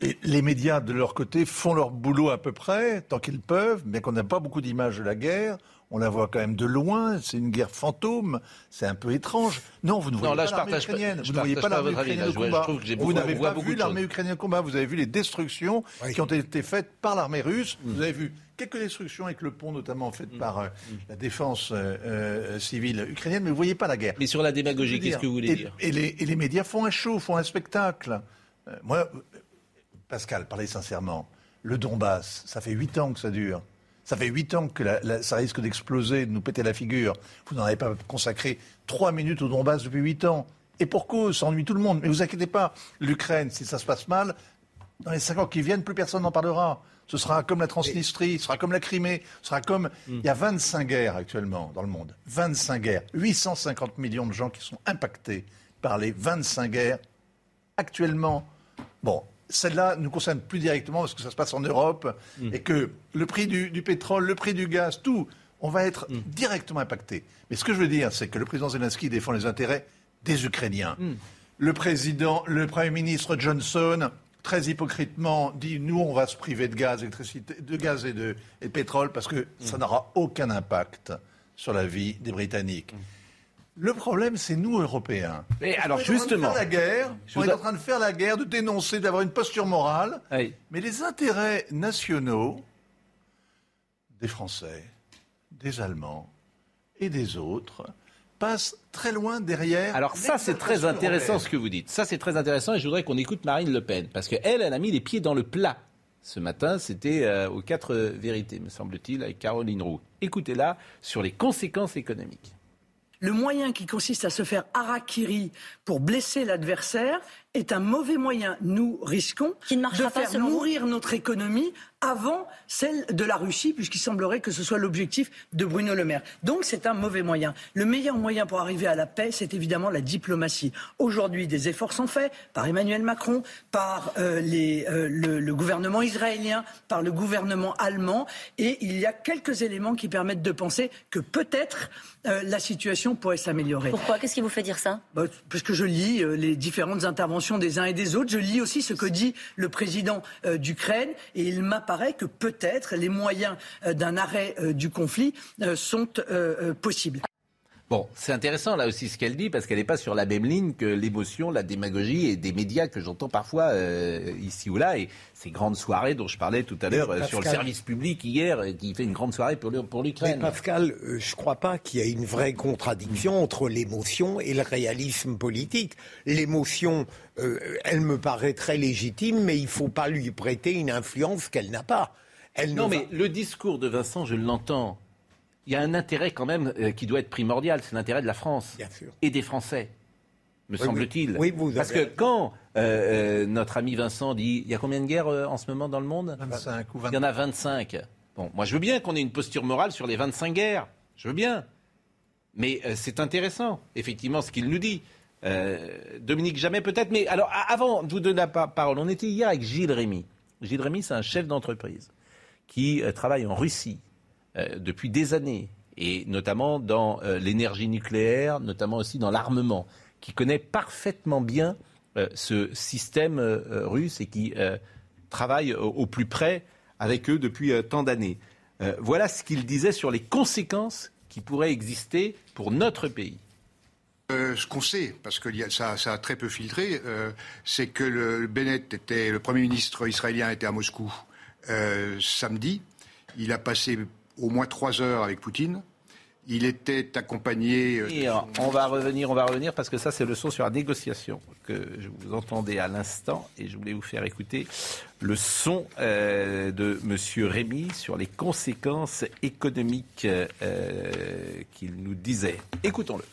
et les médias de leur côté font leur boulot à peu près, tant qu'ils peuvent, bien qu'on n'a pas beaucoup d'images de la guerre. On la voit quand même de loin, c'est une guerre fantôme, c'est un peu étrange. Non, vous ne voyez pas l'armée ukrainienne. vous ne voyez pas l'armée ukrainienne au combat. vous n'avez pas vu l'armée ukrainienne au combat. Vous avez vu les destructions qui ont été faites par l'armée russe. Mm. Vous avez vu quelques destructions avec le pont notamment faites mm. par euh, mm. la défense euh, euh, civile ukrainienne, mais vous ne voyez pas la guerre. Mais sur la démagogie, qu'est-ce que vous voulez dire et les, et les, médias font un show, font un spectacle. moi, Pascal, parlez sincèrement. Le Donbass, ça fait huit ans que ça dure. Ça fait huit ans que ça risque d'exploser, de nous péter la figure. Vous n'en avez pas consacré trois minutes au Donbass depuis huit ans. Et pour cause, ça ennuie tout le monde. Mais vous inquiétez pas, l'Ukraine, si ça se passe mal, dans les cinq ans qui viennent, plus personne n'en parlera. Ce sera comme la Transnistrie, ce sera comme la Crimée, ce sera comme... Hmm. Il y a 25 guerres actuellement dans le monde. 25 guerres. 850 millions de gens qui sont impactés par les 25 guerres actuellement. Bon, celle-là nous concerne plus directement parce que ça se passe en Europe mm. et que le prix du, pétrole, le prix du gaz, tout, on va être mm. directement impacté. Mais ce que je veux dire, c'est que le président Zelensky défend les intérêts des Ukrainiens. Mm. Le président, le Premier ministre Johnson, très hypocritement, dit nous, on va se priver de gaz, de gaz et de, pétrole parce que ça n'aura aucun impact sur la vie des Britanniques. Le problème, c'est nous, Européens. Mais alors, justement. la guerre, on est en train de faire la guerre, de dénoncer, d'avoir une posture morale. Mais les intérêts nationaux des Français, des Allemands et des autres passent très loin derrière. Alors ça, c'est très intéressant ce que vous dites. Ça, c'est très intéressant et je voudrais qu'on écoute Marine Le Pen parce qu'elle, elle a mis les pieds dans le plat. Ce matin, c'était euh, aux quatre vérités, me semble-t-il, avec Caroline Roux. Écoutez-la sur les conséquences économiques. Le moyen qui consiste à se faire harakiri pour blesser l'adversaire est un mauvais moyen. Nous risquons de faire mourir notre économie avant celle de la Russie, puisqu'il semblerait que ce soit l'objectif de Bruno Le Maire. Donc c'est un mauvais moyen. Le meilleur moyen pour arriver à la paix, c'est évidemment la diplomatie. Aujourd'hui, des efforts sont faits par Emmanuel Macron, par euh, les, euh, le, le, gouvernement israélien, par le gouvernement allemand, et il y a quelques éléments qui permettent de penser que peut-être euh, la situation pourrait s'améliorer. Pourquoi? Qu'est-ce qui vous fait dire ça? Bah, Parce que je lis les différentes interventions des uns et des autres. Je lis aussi ce que dit le président d'Ukraine, et il m'a paraît que peut-être les moyens euh, d'un arrêt euh, du conflit euh, sont possibles. Bon, c'est intéressant là aussi ce qu'elle dit parce qu'elle n'est pas sur la même ligne que l'émotion, la démagogie et des médias que j'entends parfois ici ou là et ces grandes soirées dont je parlais tout à l'heure sur le service public hier qui fait une grande soirée pour, pour l'Ukraine. Pascal, je ne crois pas qu'il y ait une vraie contradiction entre l'émotion et le réalisme politique. L'émotion euh, elle me paraît très légitime, mais il ne faut pas lui prêter une influence qu'elle n'a pas. Elle non, mais le discours de Vincent, je l'entends. Il y a un intérêt quand même euh, qui doit être primordial, c'est l'intérêt de la France et des Français, me semble-t-il. Oui, vous Parce que quand euh, notre ami Vincent dit, il y a combien de guerres en ce moment dans le monde? 25 ou 20. Il y en a 25. Bon, moi je veux bien qu'on ait une posture morale sur les 25 guerres. Je veux bien. Mais c'est intéressant, effectivement, ce qu'il nous dit. Euh, Dominique Jamais peut-être, mais alors avant de vous donner la parole, on était hier avec Gilles Rémy. Gilles Rémy, c'est un chef d'entreprise qui euh, travaille en Russie euh, depuis des années, et notamment dans l'énergie nucléaire, notamment aussi dans l'armement, qui connaît parfaitement bien ce système russe et qui travaille au, plus près avec eux depuis tant d'années. voilà ce qu'il disait sur les conséquences qui pourraient exister pour notre pays. Euh, ce qu'on sait, parce que ça, a très peu filtré, euh, c'est que le, était, le Premier ministre israélien était à Moscou euh, samedi. Il a passé au moins trois heures avec Poutine. Il était accompagné. on va revenir, on va revenir parce que ça c'est le son sur la négociation que je vous entendais à l'instant et je voulais vous faire écouter le son de Monsieur Rémy sur les conséquences économiques qu'il nous disait. Écoutons-le.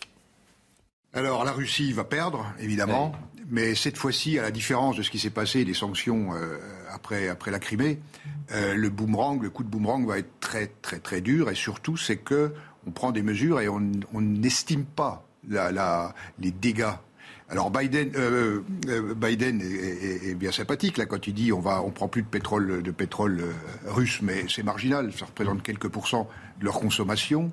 Alors la Russie va perdre, évidemment, mais cette fois-ci, à la différence de ce qui s'est passé, des sanctions euh, après, après la Crimée, euh, le boomerang, le coup de boomerang va être très très très dur, et surtout c'est que on prend des mesures et on n'estime pas la, les dégâts. Alors Biden, euh, Biden est, bien sympathique là quand il dit on va on prend plus de pétrole de pétrole russe, mais c'est marginal, ça représente quelques pourcents de leur consommation.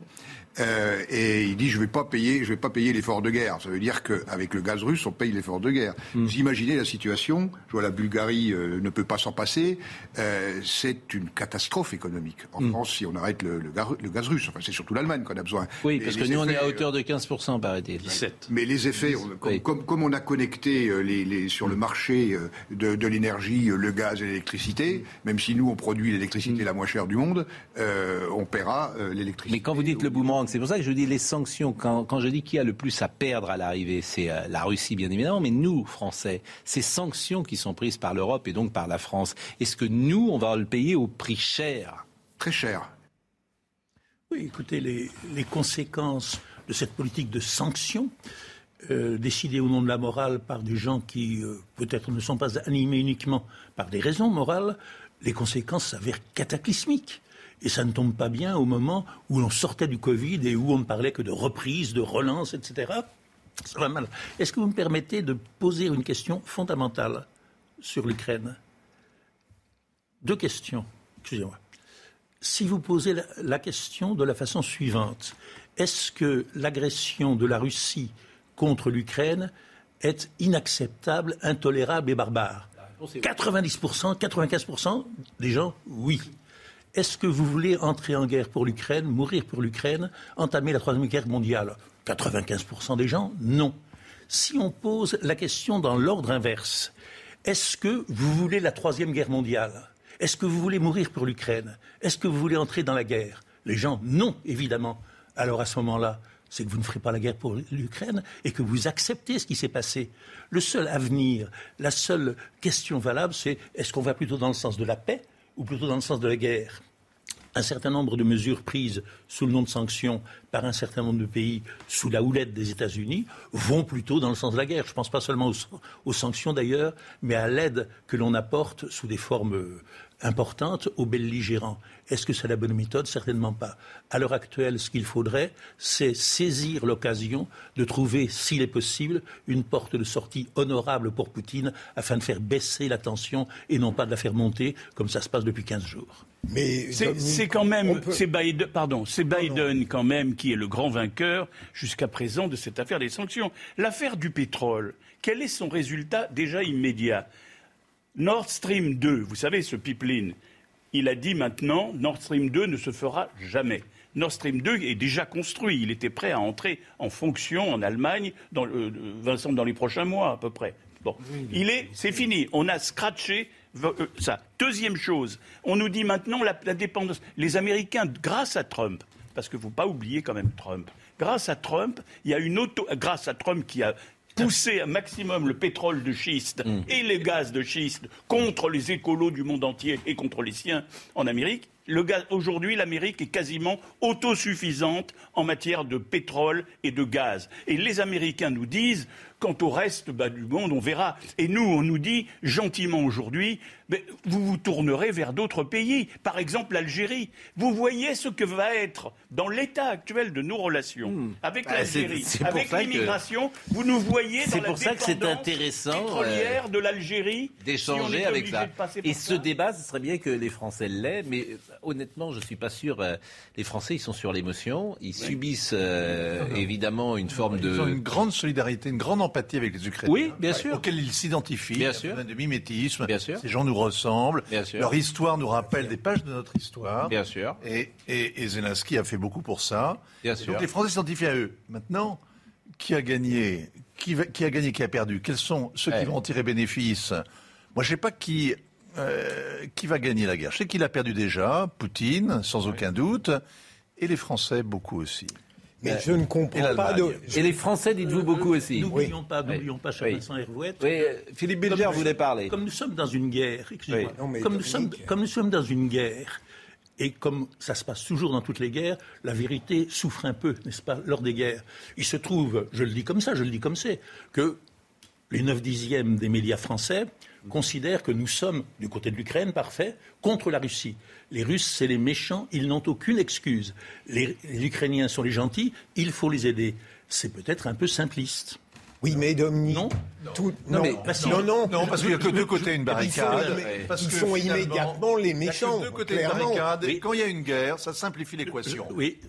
Euh, et il dit je vais pas payer, je vais pas payer l'effort de guerre. Ça veut dire qu'avec le gaz russe, on paye l'effort de guerre. Mm. Vous imaginez la situation Je vois la Bulgarie euh, ne peut pas s'en passer. Euh, c'est une catastrophe économique. En mm. France, si on arrête le, le, gaz, russe, enfin c'est surtout l'Allemagne qu'on a besoin. Oui, parce que nous on est à hauteur de 15% par été. 17. Mais les effets, comme, comme, on a connecté les, les, sur le marché de, de l'énergie, le gaz et l'électricité, même si nous on produit l'électricité la moins chère du monde, on paiera l'électricité. Mais quand vous dites le c'est pour ça que je dis les sanctions. Quand, je dis qui a le plus à perdre à l'arrivée, c'est euh, la Russie, bien évidemment, mais nous, Français, ces sanctions qui sont prises par l'Europe et donc par la France, est-ce que nous, on va le payer au prix cher? Très cher. Oui, écoutez, les, conséquences de cette politique de sanctions, euh, décidée au nom de la morale par des gens qui euh, peut-être ne sont pas animés uniquement par des raisons morales, les conséquences s'avèrent cataclysmiques. Et ça ne tombe pas bien au moment où l'on sortait du Covid et où on ne parlait que de reprise, de relance, etc. Ça va mal. Est-ce que vous me permettez de poser une question fondamentale sur l'Ukraine? Deux questions. Excusez-moi. Si vous posez la, question de la façon suivante, est-ce que l'agression de la Russie contre l'Ukraine est inacceptable, intolérable et barbare? 90%, 95% des gens, oui. Est-ce que vous voulez entrer en guerre pour l'Ukraine, mourir pour l'Ukraine, entamer la Troisième Guerre mondiale? 95% des gens, non. Si on pose la question dans l'ordre inverse, est-ce que vous voulez la Troisième Guerre mondiale? Est-ce que vous voulez mourir pour l'Ukraine? Est-ce que vous voulez entrer dans la guerre? Les gens, non, évidemment. Alors à ce moment-là, c'est que vous ne ferez pas la guerre pour l'Ukraine et que vous acceptez ce qui s'est passé. Le seul avenir, la seule question valable, c'est est-ce qu'on va plutôt dans le sens de la paix ou plutôt dans le sens de la guerre un certain nombre de mesures prises sous le nom de sanctions par un certain nombre de pays sous la houlette des États-Unis vont plutôt dans le sens de la guerre. Je ne pense pas seulement aux, sanctions d'ailleurs, mais à l'aide que l'on apporte sous des formes importantes aux belligérants. Est-ce que c'est la bonne méthode? Certainement pas. À l'heure actuelle, ce qu'il faudrait, c'est saisir l'occasion de trouver, s'il est possible, une porte de sortie honorable pour Poutine afin de faire baisser la tension et non pas de la faire monter comme ça se passe depuis 15 jours. Mais c'est quand même, c'est Biden, pardon, c'est Biden quand même qui est le grand vainqueur jusqu'à présent de cette affaire des sanctions. L'affaire du pétrole, quel est son résultat déjà immédiat? Nord Stream 2, vous savez, ce pipeline, il a dit maintenant Nord Stream 2 ne se fera jamais. Nord Stream 2 est déjà construit. Il était prêt à entrer en fonction en Allemagne, dans, euh, Vincent, dans les prochains mois à peu près. Bon, il est, c'est fini. On a scratché euh, ça. Deuxième chose, on nous dit maintenant la, dépendance. Les Américains, grâce à Trump, parce qu'il ne faut pas oublier quand même Trump. Grâce à Trump, il y a une auto, grâce à Trump qui a pousser un maximum le pétrole de schiste mm. et les gaz de schiste contre les écolos du monde entier et contre les siens en Amérique, aujourd'hui, l'Amérique est quasiment autosuffisante en matière de pétrole et de gaz. Et les Américains nous disent Quant au reste bah, du monde, on verra. Et nous, on nous dit gentiment aujourd'hui, vous vous tournerez vers d'autres pays, par exemple l'Algérie. Vous voyez ce que va être dans l'état actuel de nos relations hmm. avec bah, l'Algérie, avec l'immigration. Vous nous voyez dans la pour ça que c'est intéressant pétrolière de l'Algérie d'échanger avec ça. Et ce débat, ce serait bien que les Français l'aient, mais euh, honnêtement, je ne suis pas sûr. Euh, les Français, ils sont sur l'émotion, ils subissent euh, évidemment une forme de. Ils ont une grande solidarité, une grande empathie avec les Ukrainiens. Oui, bien sûr. Auxquels ils s'identifient. Bien sûr. Un de mimétisme. Bien sûr. Ces gens nous ressemblent. Bien sûr. Leur histoire nous rappelle des pages de notre histoire. Bien sûr. Et, et, Zelensky a fait beaucoup pour ça. Bien sûr. Donc les Français s'identifient à eux. Maintenant, qui a gagné qui, qui, a gagné Qui a perdu? Quels sont ceux qui vont en tirer bénéfice? Moi, je ne sais pas qui, euh, qui va gagner la guerre? Je sais qu'il a perdu déjà, Poutine, sans aucun doute, et les Français, beaucoup aussi. Mais euh, je ne comprends pas de... Et les Français, dites-vous beaucoup aussi. N'oublions pas, n'oublions pas, cher Vincent Hervouette. Oui, Philippe Bilger voulait parler. Comme nous sommes dans une guerre, excusez-moi, comme, nous sommes, comme nous sommes dans une guerre, et comme ça se passe toujours dans toutes les guerres, la vérité souffre un peu, n'est-ce pas, lors des guerres. Il se trouve, je le dis comme ça, je le dis comme c'est, que les 9 dixièmes des médias français considèrent que nous sommes, du côté de l'Ukraine, parfait, contre la Russie. Les Russes, c'est les méchants, ils n'ont aucune excuse. Les, Ukrainiens sont les gentils, il faut les aider. C'est peut-être un peu simpliste. Oui, mais Dominique. Non. non, non, non, parce qu'il n'y a que deux côtés une barricade. Ils sont, immédiatement les méchants. deux côtés une barricade. Quand il y a une guerre, ça simplifie l'équation. Oui.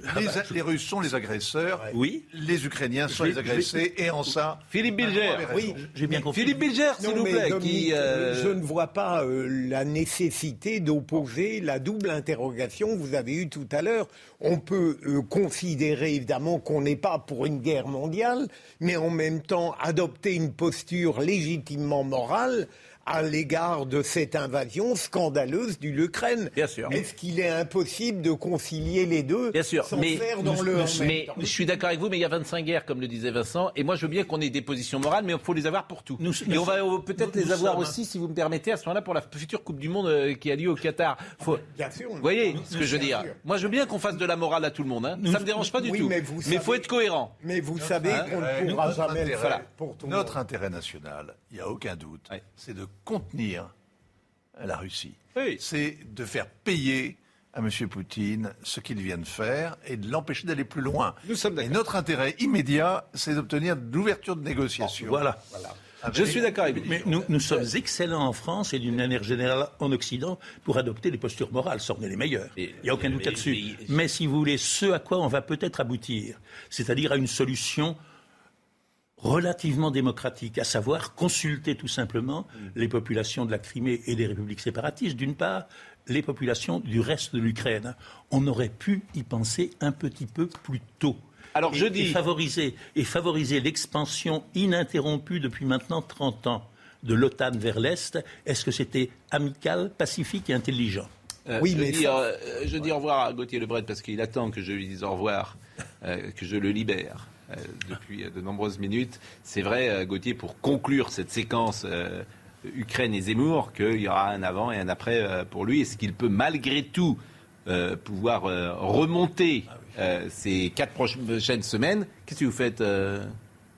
Les, Russes sont les agresseurs. Oui. Les Ukrainiens sont les agressés. Et en ça. Philippe Bilger. Oui, j'ai bien compris. Philippe Bilger, s'il vous plaît. Euh, je ne vois pas euh, la nécessité d'opposer la double interrogation que vous avez eue tout à l'heure. On peut euh, considérer évidemment qu'on n'est pas pour une guerre mondiale, mais en même temps adopter une posture légitimement morale à l'égard de cette invasion scandaleuse du l'Ukraine. Bien sûr. Est-ce qu'il est impossible de concilier les deux Bien sûr. sans mais, faire dans le mais je suis d'accord avec vous, mais il y a 25 guerres, comme le disait Vincent, et moi je veux bien qu'on ait des positions morales, mais il faut les avoir pour tout. et on va peut-être les avoir aussi, si vous me permettez, à ce moment-là, pour la future Coupe du Monde euh, qui a lieu au Qatar. Faut... Bien sûr. Vous voyez ce que je veux dire? Moi je veux bien qu'on fasse de la morale à tout le monde, hein. ça me dérange pas du tout. Mais il faut être cohérent. Mais vous savez hein qu'on ne pourra jamais le faire pour tout Notre intérêt national, il n'y a aucun doute, c'est de contenir la Russie. C'est de faire payer à M. Poutine ce qu'il vient de faire et de l'empêcher d'aller plus loin. et notre intérêt immédiat, c'est d'obtenir l'ouverture de négociations. voilà. Je suis d'accord avec vous. Mais nous, nous, sommes excellents en France et d'une manière générale en Occident pour adopter les postures morales. Est les meilleurs. Il n'y a aucun doute là-dessus. Mais si vous voulez, ce à quoi on va peut-être aboutir, c'est-à-dire à une solution relativement démocratique, à savoir consulter tout simplement mm. les populations de la Crimée et des républiques séparatistes, d'une part, les populations du reste de l'Ukraine. On aurait pu y penser un petit peu plus tôt. Alors je dis... favoriser, et favoriser l'expansion ininterrompue depuis maintenant 30 ans de l'OTAN vers l'Est, est-ce que c'était amical, pacifique et intelligent? Euh, oui, je, mais dis, euh, je dis au revoir à Gauthier Lebret parce qu'il attend que je lui dise au revoir, euh, que je le libère depuis de nombreuses minutes. C'est vrai, Gauthier, pour conclure cette séquence Ukraine et Zemmour, qu'il y aura un avant et un après pour lui. Est-ce qu'il peut malgré tout pouvoir remonter ces quatre prochaines semaines? Qu'est-ce que vous faites,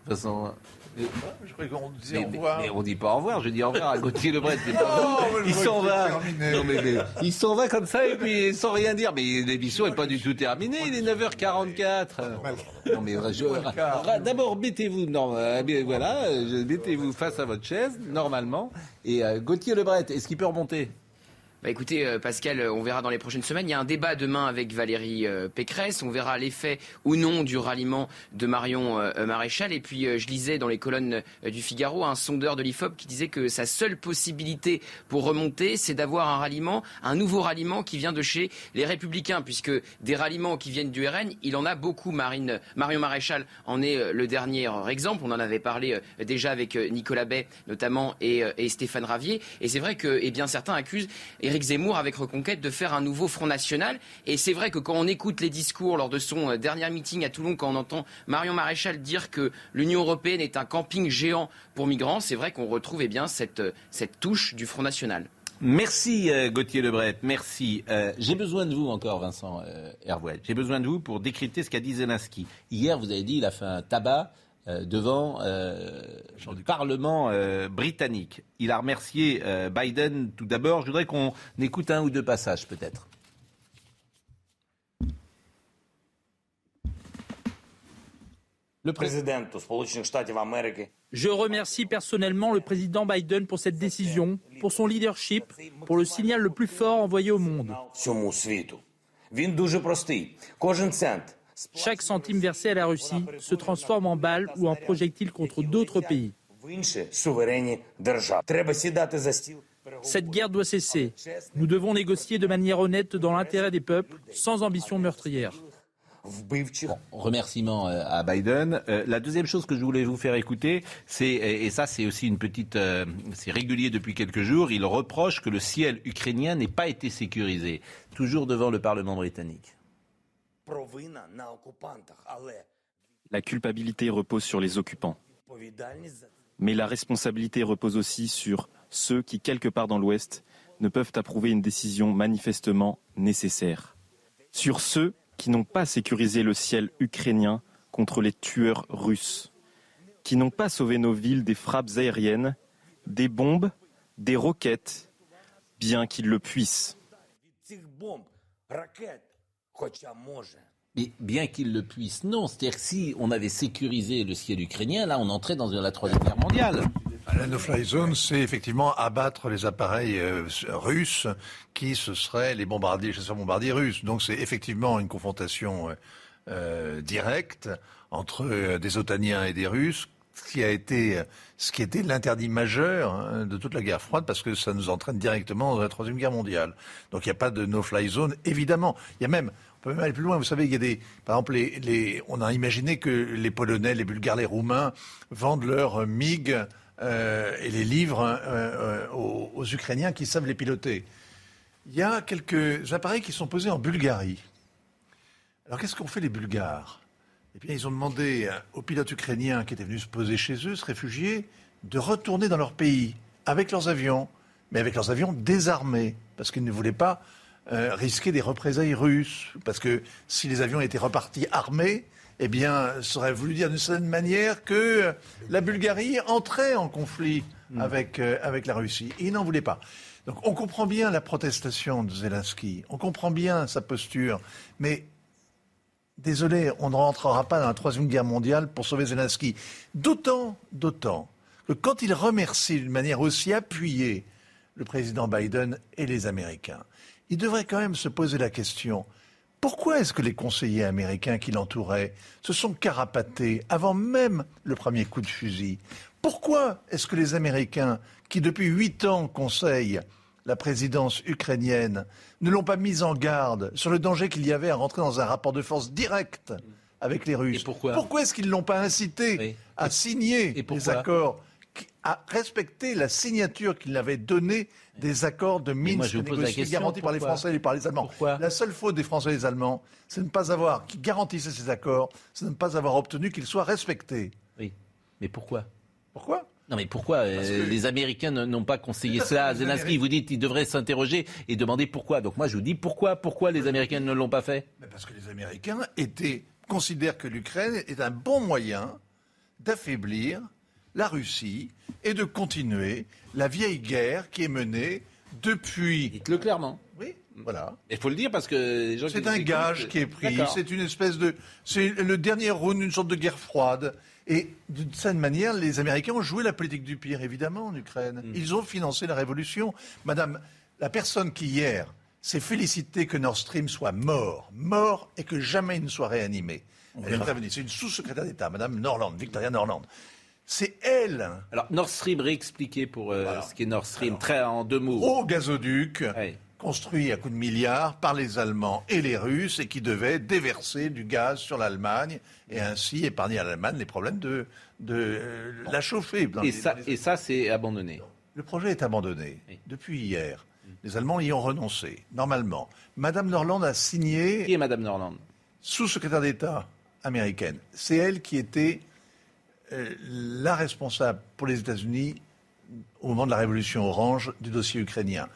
Vincent? Je croyais qu'on disait au revoir. Mais, on dit pas au revoir, je dis au revoir à Gauthier Lebret. il s'en va. Non, mais, il s'en va comme ça et puis sans rien dire. Mais l'émission n'est pas du tout terminée, il est 9h44. Non mais d'abord mettez-vous non, euh, voilà, mettez-vous face à votre chaise normalement et euh, Gauthier Lebret, est-ce qu'il peut remonter? Bah écoutez, euh, Pascal, on verra dans les prochaines semaines. Il y a un débat demain avec Valérie euh, Pécresse. On verra l'effet ou non du ralliement de Marion euh, Maréchal. Et puis, je lisais dans les colonnes du Figaro un sondeur de l'IFOP qui disait que sa seule possibilité pour remonter, c'est d'avoir un ralliement, un nouveau ralliement qui vient de chez les Républicains, puisque des ralliements qui viennent du RN, il en a beaucoup. Marine, Marion Maréchal en est le dernier exemple. On en avait parlé déjà avec Nicolas Bay, notamment, et, et Stéphane Ravier. Et c'est vrai que, eh bien, certains accusent Éric Zemmour avec Reconquête de faire un nouveau Front National. Et c'est vrai que quand on écoute les discours lors de son euh, dernier meeting à Toulon, quand on entend Marion Maréchal dire que l'Union européenne est un camping géant pour migrants, c'est vrai qu'on retrouve eh bien, cette, euh, cette touche du Front National. Merci euh, Gauthier Lebret, merci. J'ai besoin de vous encore, Vincent euh, J'ai besoin de vous pour décrypter ce qu'a dit Zelensky. Hier, vous avez dit, il a fait un tabac devant euh, le Parlement euh, britannique. Il a remercié Biden tout d'abord. Je voudrais qu'on écoute un ou deux passages peut-être. Le président Je remercie personnellement le président Biden pour cette décision, pour son leadership, pour le signal le plus fort envoyé au monde. Chaque centime versé à la Russie se transforme en balle ou en projectile contre d'autres pays. Cette guerre doit cesser. Nous devons négocier de manière honnête dans l'intérêt des peuples, sans ambition meurtrière. remerciement euh, à Biden. Euh, la deuxième chose que je voulais vous faire écouter, c'est, et ça c'est aussi une petite, euh, c'est régulier depuis quelques jours, il reproche que le ciel ukrainien n'ait pas été sécurisé, toujours devant le Parlement britannique. La culpabilité repose sur les occupants. Mais la responsabilité repose aussi sur ceux qui, quelque part dans l'Ouest, ne peuvent approuver une décision manifestement nécessaire. Sur ceux qui n'ont pas sécurisé le ciel ukrainien contre les tueurs russes, qui n'ont pas sauvé nos villes des frappes aériennes, des bombes, des roquettes, bien qu'ils le puissent. Mais bien qu'il le puisse, non. C'est-à-dire que si on avait sécurisé le ciel ukrainien, là, on entrait dans la Troisième Guerre mondiale. La no-fly zone, c'est effectivement abattre les appareils euh, russes qui, ce seraient les bombardiers, chasseurs bombardiers russes. Donc c'est effectivement une confrontation euh, euh, directe entre des Otaniens et des Russes ce qui a été, ce qui était l'interdit majeur hein, de toute la guerre froide, parce que ça nous entraîne directement dans la troisième guerre mondiale. Donc il n'y a pas de no-fly zone, évidemment. Il y a même, peut même aller plus loin. Vous savez, il y a des, par exemple, on a imaginé que les Polonais, les Bulgares, les Roumains vendent leurs MiG euh, et les livrent euh, euh, aux, aux Ukrainiens qui savent les piloter. Il y a quelques appareils qui sont posés en Bulgarie. Alors qu'est-ce qu'ont fait les Bulgares? Eh bien, ils ont demandé aux pilotes ukrainiens qui étaient venus se poser chez eux, se réfugier, de retourner dans leur pays avec leurs avions, mais avec leurs avions désarmés, parce qu'ils ne voulaient pas euh, risquer des représailles russes. Parce que si les avions étaient repartis armés, eh bien, ça aurait voulu dire d'une certaine manière que euh, la Bulgarie entrait en conflit hmm. avec, avec la Russie. Et ils n'en voulaient pas. Donc on comprend bien la protestation de Zelensky, on comprend bien sa posture, mais désolé, on ne rentrera pas dans la Troisième Guerre mondiale pour sauver Zelensky. D'autant, d'autant que quand il remercie d'une manière aussi appuyée le président Biden et les Américains, il devrait quand même se poser la question Pourquoi est-ce que les conseillers américains qui l'entouraient se sont carapatés avant même le premier coup de fusil? Pourquoi est-ce que les Américains, qui depuis huit ans conseillent la présidence ukrainienne, ne l'ont pas mis en garde sur le danger qu'il y avait à rentrer dans un rapport de force direct avec les Russes? Pourquoi? Pourquoi est-ce qu'ils ne l'ont pas incité à signer les accords à respecter la signature qu'il avait donnée des accords de Minsk négociés, garantis par les Français et par les Allemands. la seule faute des Français et des Allemands, c'est de ne pas avoir, qui garantissaient ces accords, c'est de ne pas avoir obtenu qu'ils soient respectés. Oui, mais pourquoi? Pourquoi? Non mais pourquoi euh, les Américains n'ont pas conseillé cela à Zelensky? Vous dites qu'ils devraient s'interroger et demander pourquoi. Donc moi je vous dis pourquoi Pourquoi les Américains ne l'ont pas fait? Parce que les Américains étaient, considèrent que l'Ukraine est un bon moyen d'affaiblir la Russie et de continuer la vieille guerre qui est menée depuis. Dites-le clairement. Oui, voilà. Il faut le dire parce que C'est un gage qui est pris. C'est une espèce de. C'est le dernier round d'une sorte de guerre froide. Et d'une certaine manière, les Américains ont joué la politique du pire, évidemment, en Ukraine. Mm. Ils ont financé la révolution. Madame, la personne qui hier s'est félicitée que Nord Stream soit mort, mort et que jamais il ne soit réanimé. Elle est C'est une sous-secrétaire d'État, Madame Norland, Victoria Norland. C'est elle. Alors Nord Stream, réexpliqué pour euh, ce qui est Nord Stream, très en deux mots. Gros gazoduc, construit à coups de milliards par les Allemands et les Russes et qui devait déverser du gaz sur l'Allemagne et ainsi épargner à l'Allemagne les problèmes de, de euh, la chauffer. et, ça, et ça, c'est abandonné. Le projet est abandonné depuis hier. Les Allemands y ont renoncé, normalement. Madame Norland a signé. Qui est Madame Norland? Sous-secrétaire d'État américaine. C'est elle qui était la responsable pour les États-Unis au moment de la révolution orange du dossier ukrainien.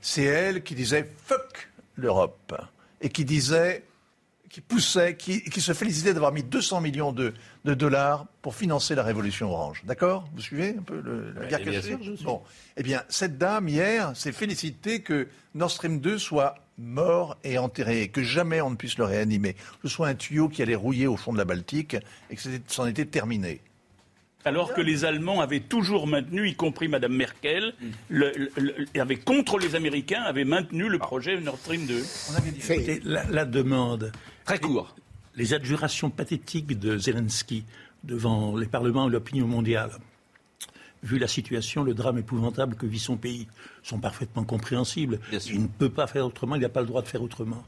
C'est elle qui disait fuck l'Europe et qui disait, qui poussait, qui, se félicitait d'avoir mis 200 millions de, dollars pour financer la révolution orange. D'accord? Vous suivez un peu la guerre cachée Bon, eh bien, cette dame hier s'est félicitée que Nord Stream 2 soit mort et enterré, et que jamais on ne puisse le réanimer. Que ce soit un tuyau qui allait rouiller au fond de la Baltique et que c'en était terminé. Alors que les Allemands avaient toujours maintenu, y compris Mme Merkel, avait, contre les Américains, avaient maintenu le projet Nord Stream 2. la, demande. Très court. Les adjurations pathétiques de Zelensky devant les parlements et l'opinion mondiale, vu la situation, le drame épouvantable que vit son pays, sont parfaitement compréhensibles. Il ne peut pas faire autrement, il n'a pas le droit de faire autrement.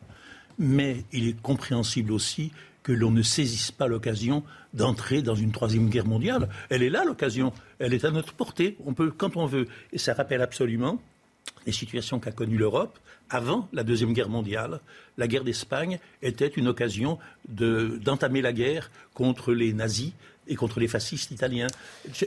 Mais il est compréhensible aussi que l'on ne saisisse pas l'occasion d'entrer dans une troisième guerre mondiale. Elle est là l'occasion, elle est à notre portée, on peut quand on veut. Et ça rappelle absolument les situations qu'a connues l'Europe avant la Deuxième Guerre mondiale. La guerre d'Espagne était une occasion d'entamer la guerre contre les nazis et contre les fascistes italiens.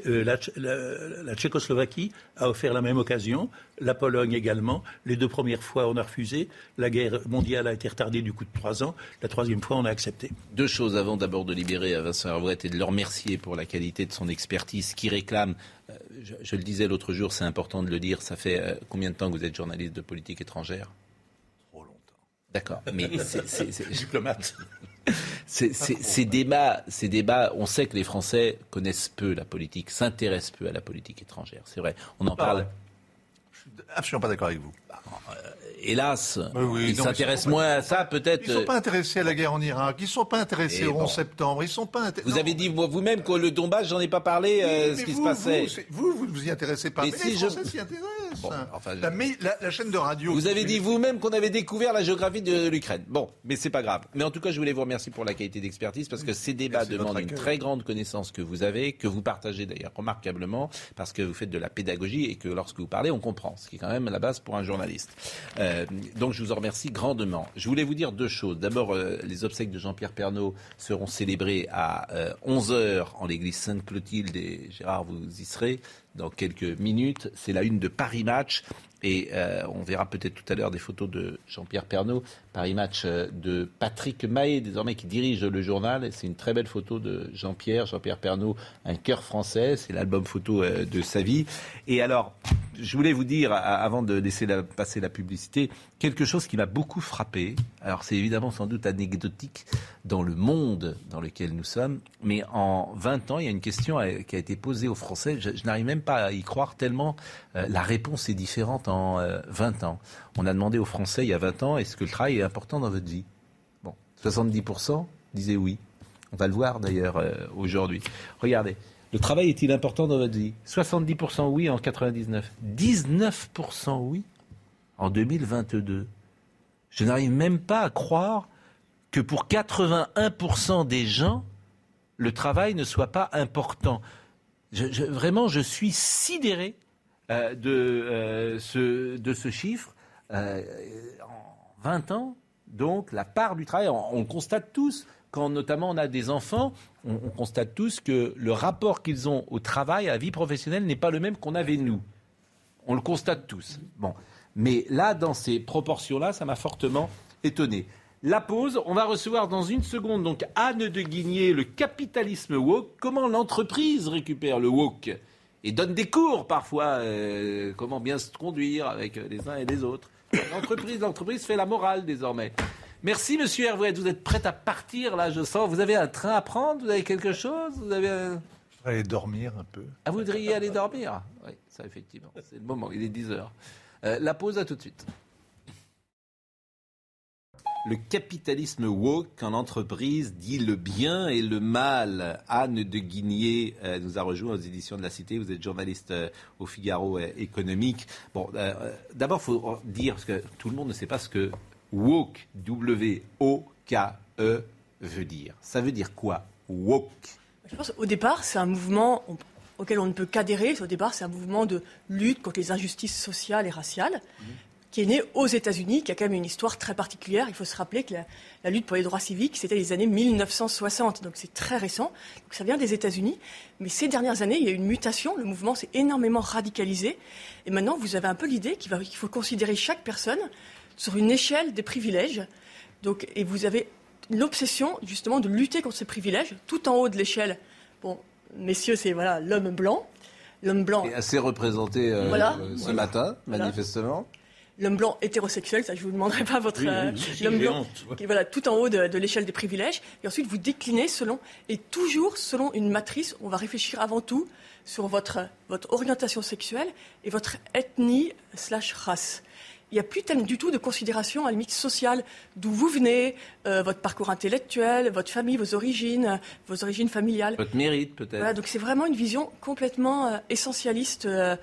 Euh, la, Tchécoslovaquie a offert la même occasion, la Pologne également. Les deux premières fois, on a refusé. La guerre mondiale a été retardée du coup de trois ans. La troisième fois, on a accepté. Deux choses avant d'abord de libérer Vincent Hervouet et de le remercier pour la qualité de son expertise qui réclame. Euh, je, le disais l'autre jour, c'est important de le dire. Ça fait euh, combien de temps que vous êtes journaliste de politique étrangère? Trop longtemps. D'accord, mais c'est diplomate. Ces débats, ces débats, on sait que les Français connaissent peu la politique, s'intéressent peu à la politique étrangère. C'est vrai. On en parle. Je suis absolument pas d'accord avec vous. Euh, hélas, ils s'intéressent moins à ça, peut-être. Ils ne sont pas intéressés à la guerre en Irak, ils ne sont pas intéressés au 11 septembre, ils sont pas Vous avez dit vous-même que le Donbass, j'en ai pas parlé, euh, ce qui se passait. Vous, vous, vous y intéressez pas, mais, les Français s'y intéressent. la, chaîne de radio. Vous avez dit vous-même qu'on avait découvert la géographie de l'Ukraine. Bon, mais c'est pas grave. Mais en tout cas, je voulais vous remercier pour la qualité d'expertise parce que ces débats demandent une très grande connaissance que vous avez, que vous partagez d'ailleurs remarquablement, parce que vous faites de la pédagogie et que lorsque vous parlez, on comprend, ce qui est quand même la base pour un journaliste. Euh, donc je vous en remercie grandement. Je voulais vous dire deux choses. D'abord, euh, les obsèques de Jean-Pierre Pernaud seront célébrées à 11h euh, en l'église Sainte-Clotilde et Gérard, vous y serez dans quelques minutes. C'est la une de Paris Match. Et euh, on verra peut-être tout à l'heure des photos de Jean-Pierre Pernaud, Paris Match euh, de Patrick Mahé, désormais qui dirige le journal. C'est une très belle photo de Jean-Pierre, Jean-Pierre Pernaud, un cœur français. C'est l'album photo euh, de sa vie. Et alors, je voulais vous dire, avant de laisser passer la publicité, quelque chose qui m'a beaucoup frappé. Alors, c'est évidemment sans doute anecdotique dans le monde dans lequel nous sommes, mais en 20 ans, il y a une question qui a été posée aux Français. Je, n'arrive même pas à y croire tellement la réponse est différente en 20 euh, ans. On a demandé aux Français il y a 20 ans, est-ce que le travail est important dans votre vie? 70% disaient oui. On va le voir d'ailleurs euh, aujourd'hui. Regardez, le travail est-il important dans votre vie? 70% oui en 99, 19% oui en 2022. Je n'arrive même pas à croire que pour 81% des gens, le travail ne soit pas important. vraiment, je suis sidéré euh, de, euh, ce, de ce chiffre. en 20 ans, donc, la part du travail, on, on constate tous, quand notamment on a des enfants, on, constate tous que le rapport qu'ils ont au travail, à la vie professionnelle, n'est pas le même qu'on avait nous. On le constate tous. Bon. Mais là, dans ces proportions-là, ça m'a fortement étonné. La pause, on va recevoir dans une seconde donc Anne de Guigné, le capitalisme woke, comment l'entreprise récupère le woke et donne des cours parfois, euh, comment bien se conduire avec les uns et les autres. L'entreprise, l'entreprise fait la morale désormais. Merci, monsieur Hervé. Vous êtes prêt à partir, là, je sens. Vous avez un train à prendre? Vous avez quelque chose? Vous avez Je voudrais aller dormir un peu. Ah, vous voudriez aller dormir? Oui, ça, effectivement. C'est le moment. Il est 10 heures. Euh, la pause, à tout de suite. Le capitalisme woke en entreprise dit le bien et le mal. Anne de Guigné euh, nous a rejoint aux éditions de la Cité. Vous êtes journaliste euh, au Figaro économique. Bon, d'abord, il faut dire, parce que tout le monde ne sait pas ce que woke, W-O-K-E, veut dire. Ça veut dire quoi, woke? Je pense au départ, c'est un mouvement auquel on ne peut qu'adhérer. Au départ, c'est un mouvement de lutte contre les injustices sociales et raciales. qui est né aux États-Unis, qui a quand même une histoire très particulière. Il faut se rappeler que la, lutte pour les droits civiques, c'était les années 1960, donc c'est très récent. Donc ça vient des États-Unis. Mais ces dernières années, il y a eu une mutation. Le mouvement s'est énormément radicalisé. Et maintenant, vous avez un peu l'idée qu'il faut considérer chaque personne sur une échelle des privilèges. Donc, et vous avez l'obsession justement de lutter contre ces privilèges tout en haut de l'échelle. Bon, messieurs, c'est voilà l'homme blanc. L'homme blanc. est assez représenté euh, ce matin, manifestement. L'homme blanc hétérosexuel, ça je vous demanderai pas votre euh, l'homme blanc, qui voilà tout en haut de, de l'échelle des privilèges, et ensuite vous déclinez selon et toujours selon une matrice. On va réfléchir avant tout sur votre votre orientation sexuelle et votre ethnie slash race il n'y a plus du tout de considération à la limite sociale, d'où vous venez, euh, votre parcours intellectuel, votre famille, vos origines, vos origines familiales. Votre mérite peut-être. Voilà, donc c'est vraiment une vision complètement euh, essentialiste euh,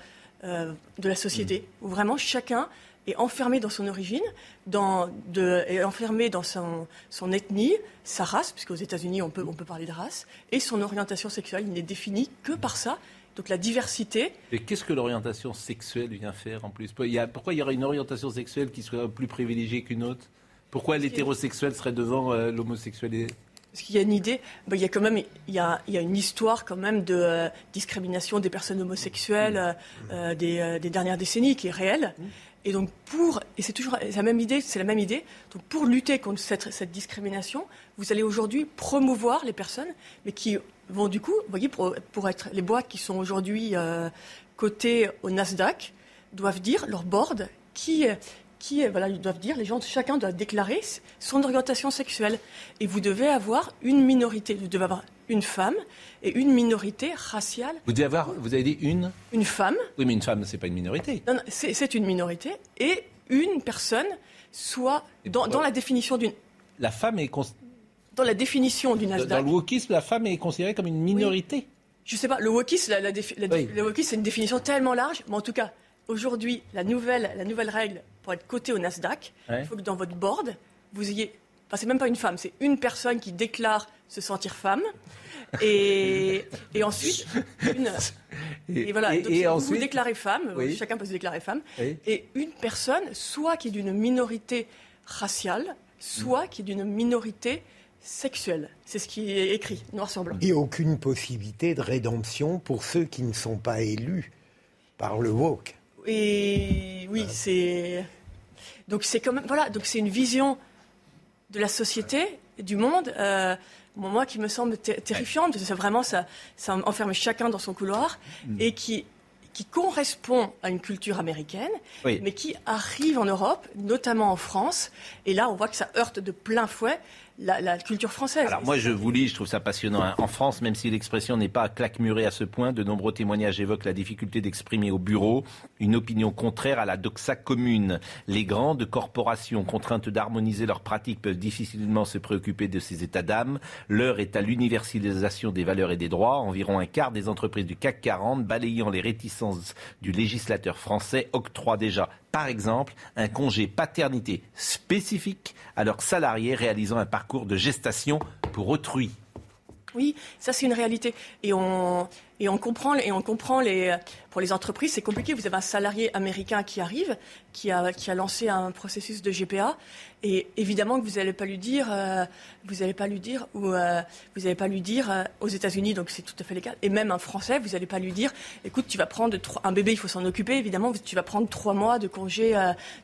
de la société, mm. où vraiment chacun est enfermé dans son origine, dans, de, est enfermé dans son, son ethnie, sa race, puisqu'aux États-Unis on peut, on peut parler de race, et son orientation sexuelle. Il n'est défini que par ça. Donc la diversité. Et qu'est-ce que l'orientation sexuelle vient faire en plus? Pourquoi il y aurait une orientation sexuelle qui serait plus privilégiée qu'une autre? Pourquoi l'hétérosexuel serait devant euh, l'homosexualité parce qu'il y a une idée, ben, il y a quand même, il y a, il y a une histoire quand même de euh, discrimination des personnes homosexuelles mmh. euh, des, des, dernières décennies qui est réelle. Mmh. Et donc pour, et c'est toujours la même idée, c'est la même idée. Donc pour lutter contre cette, cette discrimination, vous allez aujourd'hui promouvoir les personnes, mais qui vont du coup, vous voyez, pour, pour être les boîtes qui sont aujourd'hui euh, cotées au Nasdaq, doivent dire leur board qui qui voilà, ils doivent dire, les gens, chacun doit déclarer son orientation sexuelle. Et vous devez avoir une minorité, vous devez avoir une femme et une minorité raciale. Vous devez avoir, vous avez dit une? Une femme. Oui, mais une femme, c'est pas une minorité. Non, c'est une minorité et une personne, soit dans, dans la définition d'une. La femme est dans la définition du Nasdaq. Dans le wokisme, la femme est considérée comme une minorité. Je Je sais pas, le wokisme, la, c'est une définition tellement large, mais en tout cas, aujourd'hui, la nouvelle, la nouvelle règle pour être coté au Nasdaq, il faut que dans votre board, vous ayez. Enfin, c'est même pas une femme, c'est une personne qui déclare se sentir femme. Et, et ensuite, une. Et, voilà, et, vous vous déclarez femme, chacun peut se déclarer femme, et une personne, soit qui est d'une minorité raciale, soit qui est d'une minorité sexuelle. C'est ce qui est écrit, noir sur blanc. Et aucune possibilité de rédemption pour ceux qui ne sont pas élus par le woke. Et oui, c'est donc c'est quand même voilà donc c'est une vision de la société, du monde. Euh, moi, qui me semble terrifiante, parce que vraiment, ça, ça enferme chacun dans son couloir, mm. et qui, qui correspond à une culture américaine, mais qui arrive en Europe, notamment en France. Et là, on voit que ça heurte de plein fouet la, culture française. Alors moi je vous lis, je trouve ça passionnant. Hein. En France, même si l'expression n'est pas claquemurée à ce point, de nombreux témoignages évoquent la difficulté d'exprimer au bureau une opinion contraire à la doxa commune. Les grandes corporations contraintes d'harmoniser leurs pratiques peuvent difficilement se préoccuper de ces états d'âme. L'heure est à l'universalisation des valeurs et des droits. Environ un quart des entreprises du CAC 40, balayant les réticences du législateur français, octroient déjà par exemple, un congé paternité spécifique à leurs salariés réalisant un parcours de gestation pour autrui. Oui, ça c'est une réalité. Et on, et on comprend, et on comprend pour les entreprises, c'est compliqué. Vous avez un salarié américain qui arrive, qui a, lancé un processus de GPA, et évidemment que vous n'allez pas lui dire, euh, vous n'allez pas lui dire, ou euh, vous n'allez pas lui dire euh, aux États-Unis, donc c'est tout à fait légal. Et même un Français, vous n'allez pas lui dire, écoute, tu vas prendre un bébé, il faut s'en occuper. Évidemment, tu vas prendre trois mois de congé,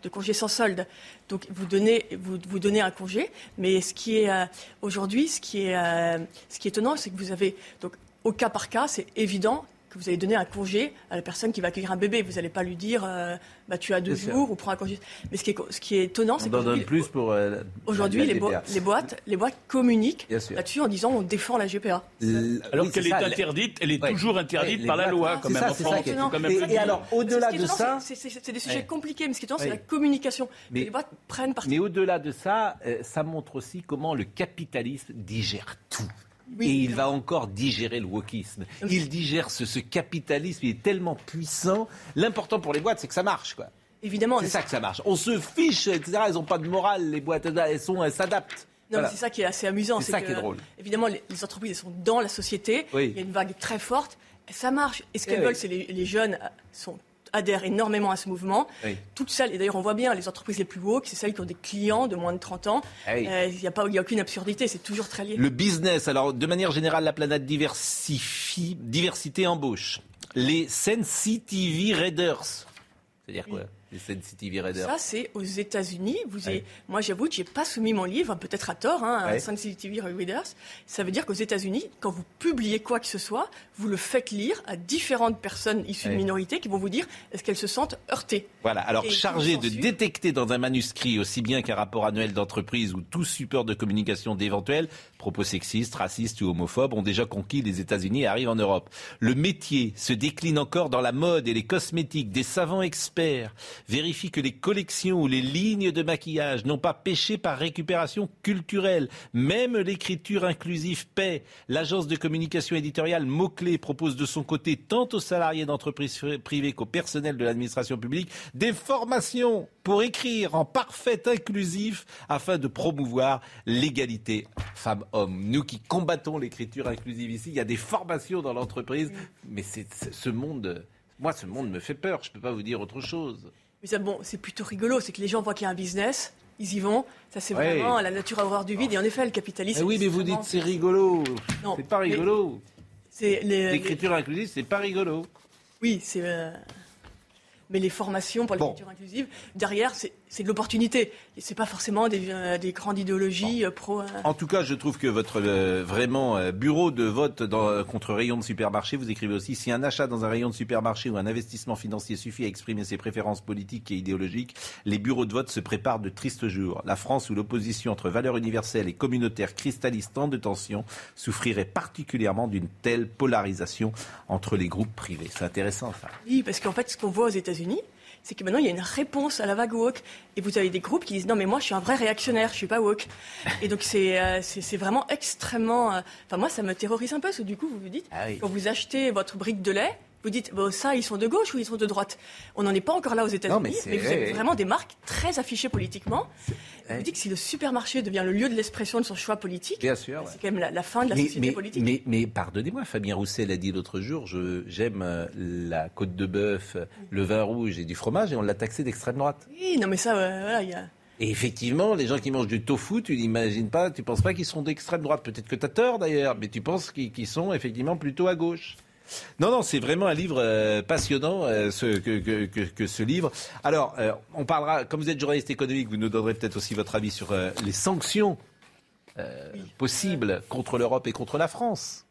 de congé sans solde. Donc vous donnez, un congé, mais ce qui est aujourd'hui, ce qui est, étonnant, c'est que vous avez au cas par cas, c'est évident que vous allez donner un congé à la personne qui va accueillir un bébé. Vous n'allez pas lui dire euh, bah, tu as deux jours ou prends un congé. Mais ce qui est, ce qui est étonnant, c'est que. plus pour. Euh, aujourd'hui, les, les, boîtes, les boîtes communiquent là-dessus en disant on défend la GPA. Alors qu'elle est, interdite, elle est toujours interdite par la loi, quand même. et, alors, au-delà de ça. C'est des sujets compliqués, mais ce qui est étonnant, c'est la communication. Mais, les boîtes prennent parti. Mais au-delà de ça, euh, ça montre aussi comment le capitalisme digère tout et il va encore digérer le wokisme. Il digère ce, capitalisme, il est tellement puissant. L'important pour les boîtes, c'est que ça marche, quoi. Évidemment. C'est ça que ça marche. On se fiche, etc. Elles n'ont pas de morale, les boîtes, elles elles s'adaptent. Non, c'est ça qui est assez amusant. C'est ça qui est drôle. Évidemment, les, entreprises sont dans la société. Il y a une vague très forte. Ça marche. Et ce qu'elles veulent, c'est les, les jeunes sont adhèrent énormément à ce mouvement. Toutes celles, et d'ailleurs on voit bien les entreprises les plus woke, c'est celles qui ont des clients de moins de 30 ans. Eh euh, il n'y a, pas, a aucune absurdité, c'est toujours très lié. Le business, alors de manière générale, la planète diversifie, diversité embauche. Les Sensitivity Raiders, c'est-à-dire quoi? Les Sensitivity Readers Ça, c'est aux États-Unis. Vous Moi, j'avoue que je n'ai pas soumis mon livre, peut-être à tort, hein, à Sensitivity Readers. Ça veut dire qu'aux États-Unis, quand vous publiez quoi que ce soit, vous le faites lire à différentes personnes issues de minorités qui vont vous dire est-ce qu'elles se sentent heurtées? Voilà, alors chargé de détecter dans un manuscrit, aussi bien qu'un rapport annuel d'entreprise ou tout support de communication d'éventuels propos sexistes, racistes ou homophobes, ont déjà conquis les États-Unis et arrivent en Europe. Le métier se décline encore dans la mode et les cosmétiques. Des savants experts vérifie que les collections ou les lignes de maquillage n'ont pas péché par récupération culturelle. Même l'écriture inclusive paie. L'agence de communication éditoriale Mot-Clé propose de son côté tant aux salariés d'entreprises privées qu'au personnel de l'administration publique des formations pour écrire en parfait inclusif afin de promouvoir l'égalité femmes-hommes. Nous qui combattons l'écriture inclusive ici, il y a des formations dans l'entreprise, mais c'est ce monde... Moi, ce monde me fait peur, je ne peux pas vous dire autre chose. Mais ça, bon, c'est plutôt rigolo, c'est que les gens voient qu'il y a un business, ils y vont. Ça, c'est vraiment la nature à horreur du vide. Et en effet, le capitalisme. Eh oui, mais vous dites c'est rigolo. C'est pas rigolo. L'écriture inclusive, c'est pas rigolo. Oui, c'est. Euh, mais les formations pour l'écriture inclusive, derrière, c'est c'est de l'opportunité. Ce n'est pas forcément des, euh, des grandes idéologies euh, pro. Euh. En tout cas, je trouve que votre vraiment bureau de vote dans, contre rayon de supermarché, vous écrivez aussi si un achat dans un rayon de supermarché ou un investissement financier suffit à exprimer ses préférences politiques et idéologiques, les bureaux de vote se préparent de tristes jours. La France, où l'opposition entre valeurs universelles et communautaires cristallise tant de tensions, souffrirait particulièrement d'une telle polarisation entre les groupes privés. C'est intéressant ça. Oui, parce qu'en fait, ce qu'on voit aux États-Unis, c'est que maintenant il y a une réponse à la vague woke et vous avez des groupes qui disent non mais moi je suis un vrai réactionnaire, je suis pas woke. Et donc c'est euh, c'est vraiment extrêmement. Euh, enfin moi ça me terrorise un peu parce que du coup vous vous dites ah quand vous achetez votre brique de lait vous dites, bon, ça, ils sont de gauche ou ils sont de droite? On n'en est pas encore là aux États-Unis, mais, vous avez vraiment des marques très affichées politiquement. Vous dites que si le supermarché devient le lieu de l'expression de son choix politique, c'est quand même la, fin de la société politique. Mais, mais pardonnez-moi, Fabien Rousset l'a dit l'autre jour, j'aime euh, la côte de bœuf, le vin rouge et du fromage, et on l'a taxé d'extrême droite. Oui, non, mais ça, voilà, il y a. Et effectivement, les gens qui mangent du tofu, tu n'imagines pas, tu penses pas qu'ils sont d'extrême droite. Peut-être que tu as tort d'ailleurs, mais tu penses qu'ils sont effectivement plutôt à gauche. Non, non, c'est vraiment un livre euh, passionnant euh, ce, que, ce livre. Alors, euh, on parlera, comme vous êtes journaliste économique, vous nous donnerez peut-être aussi votre avis sur les sanctions possibles contre l'Europe et contre la France.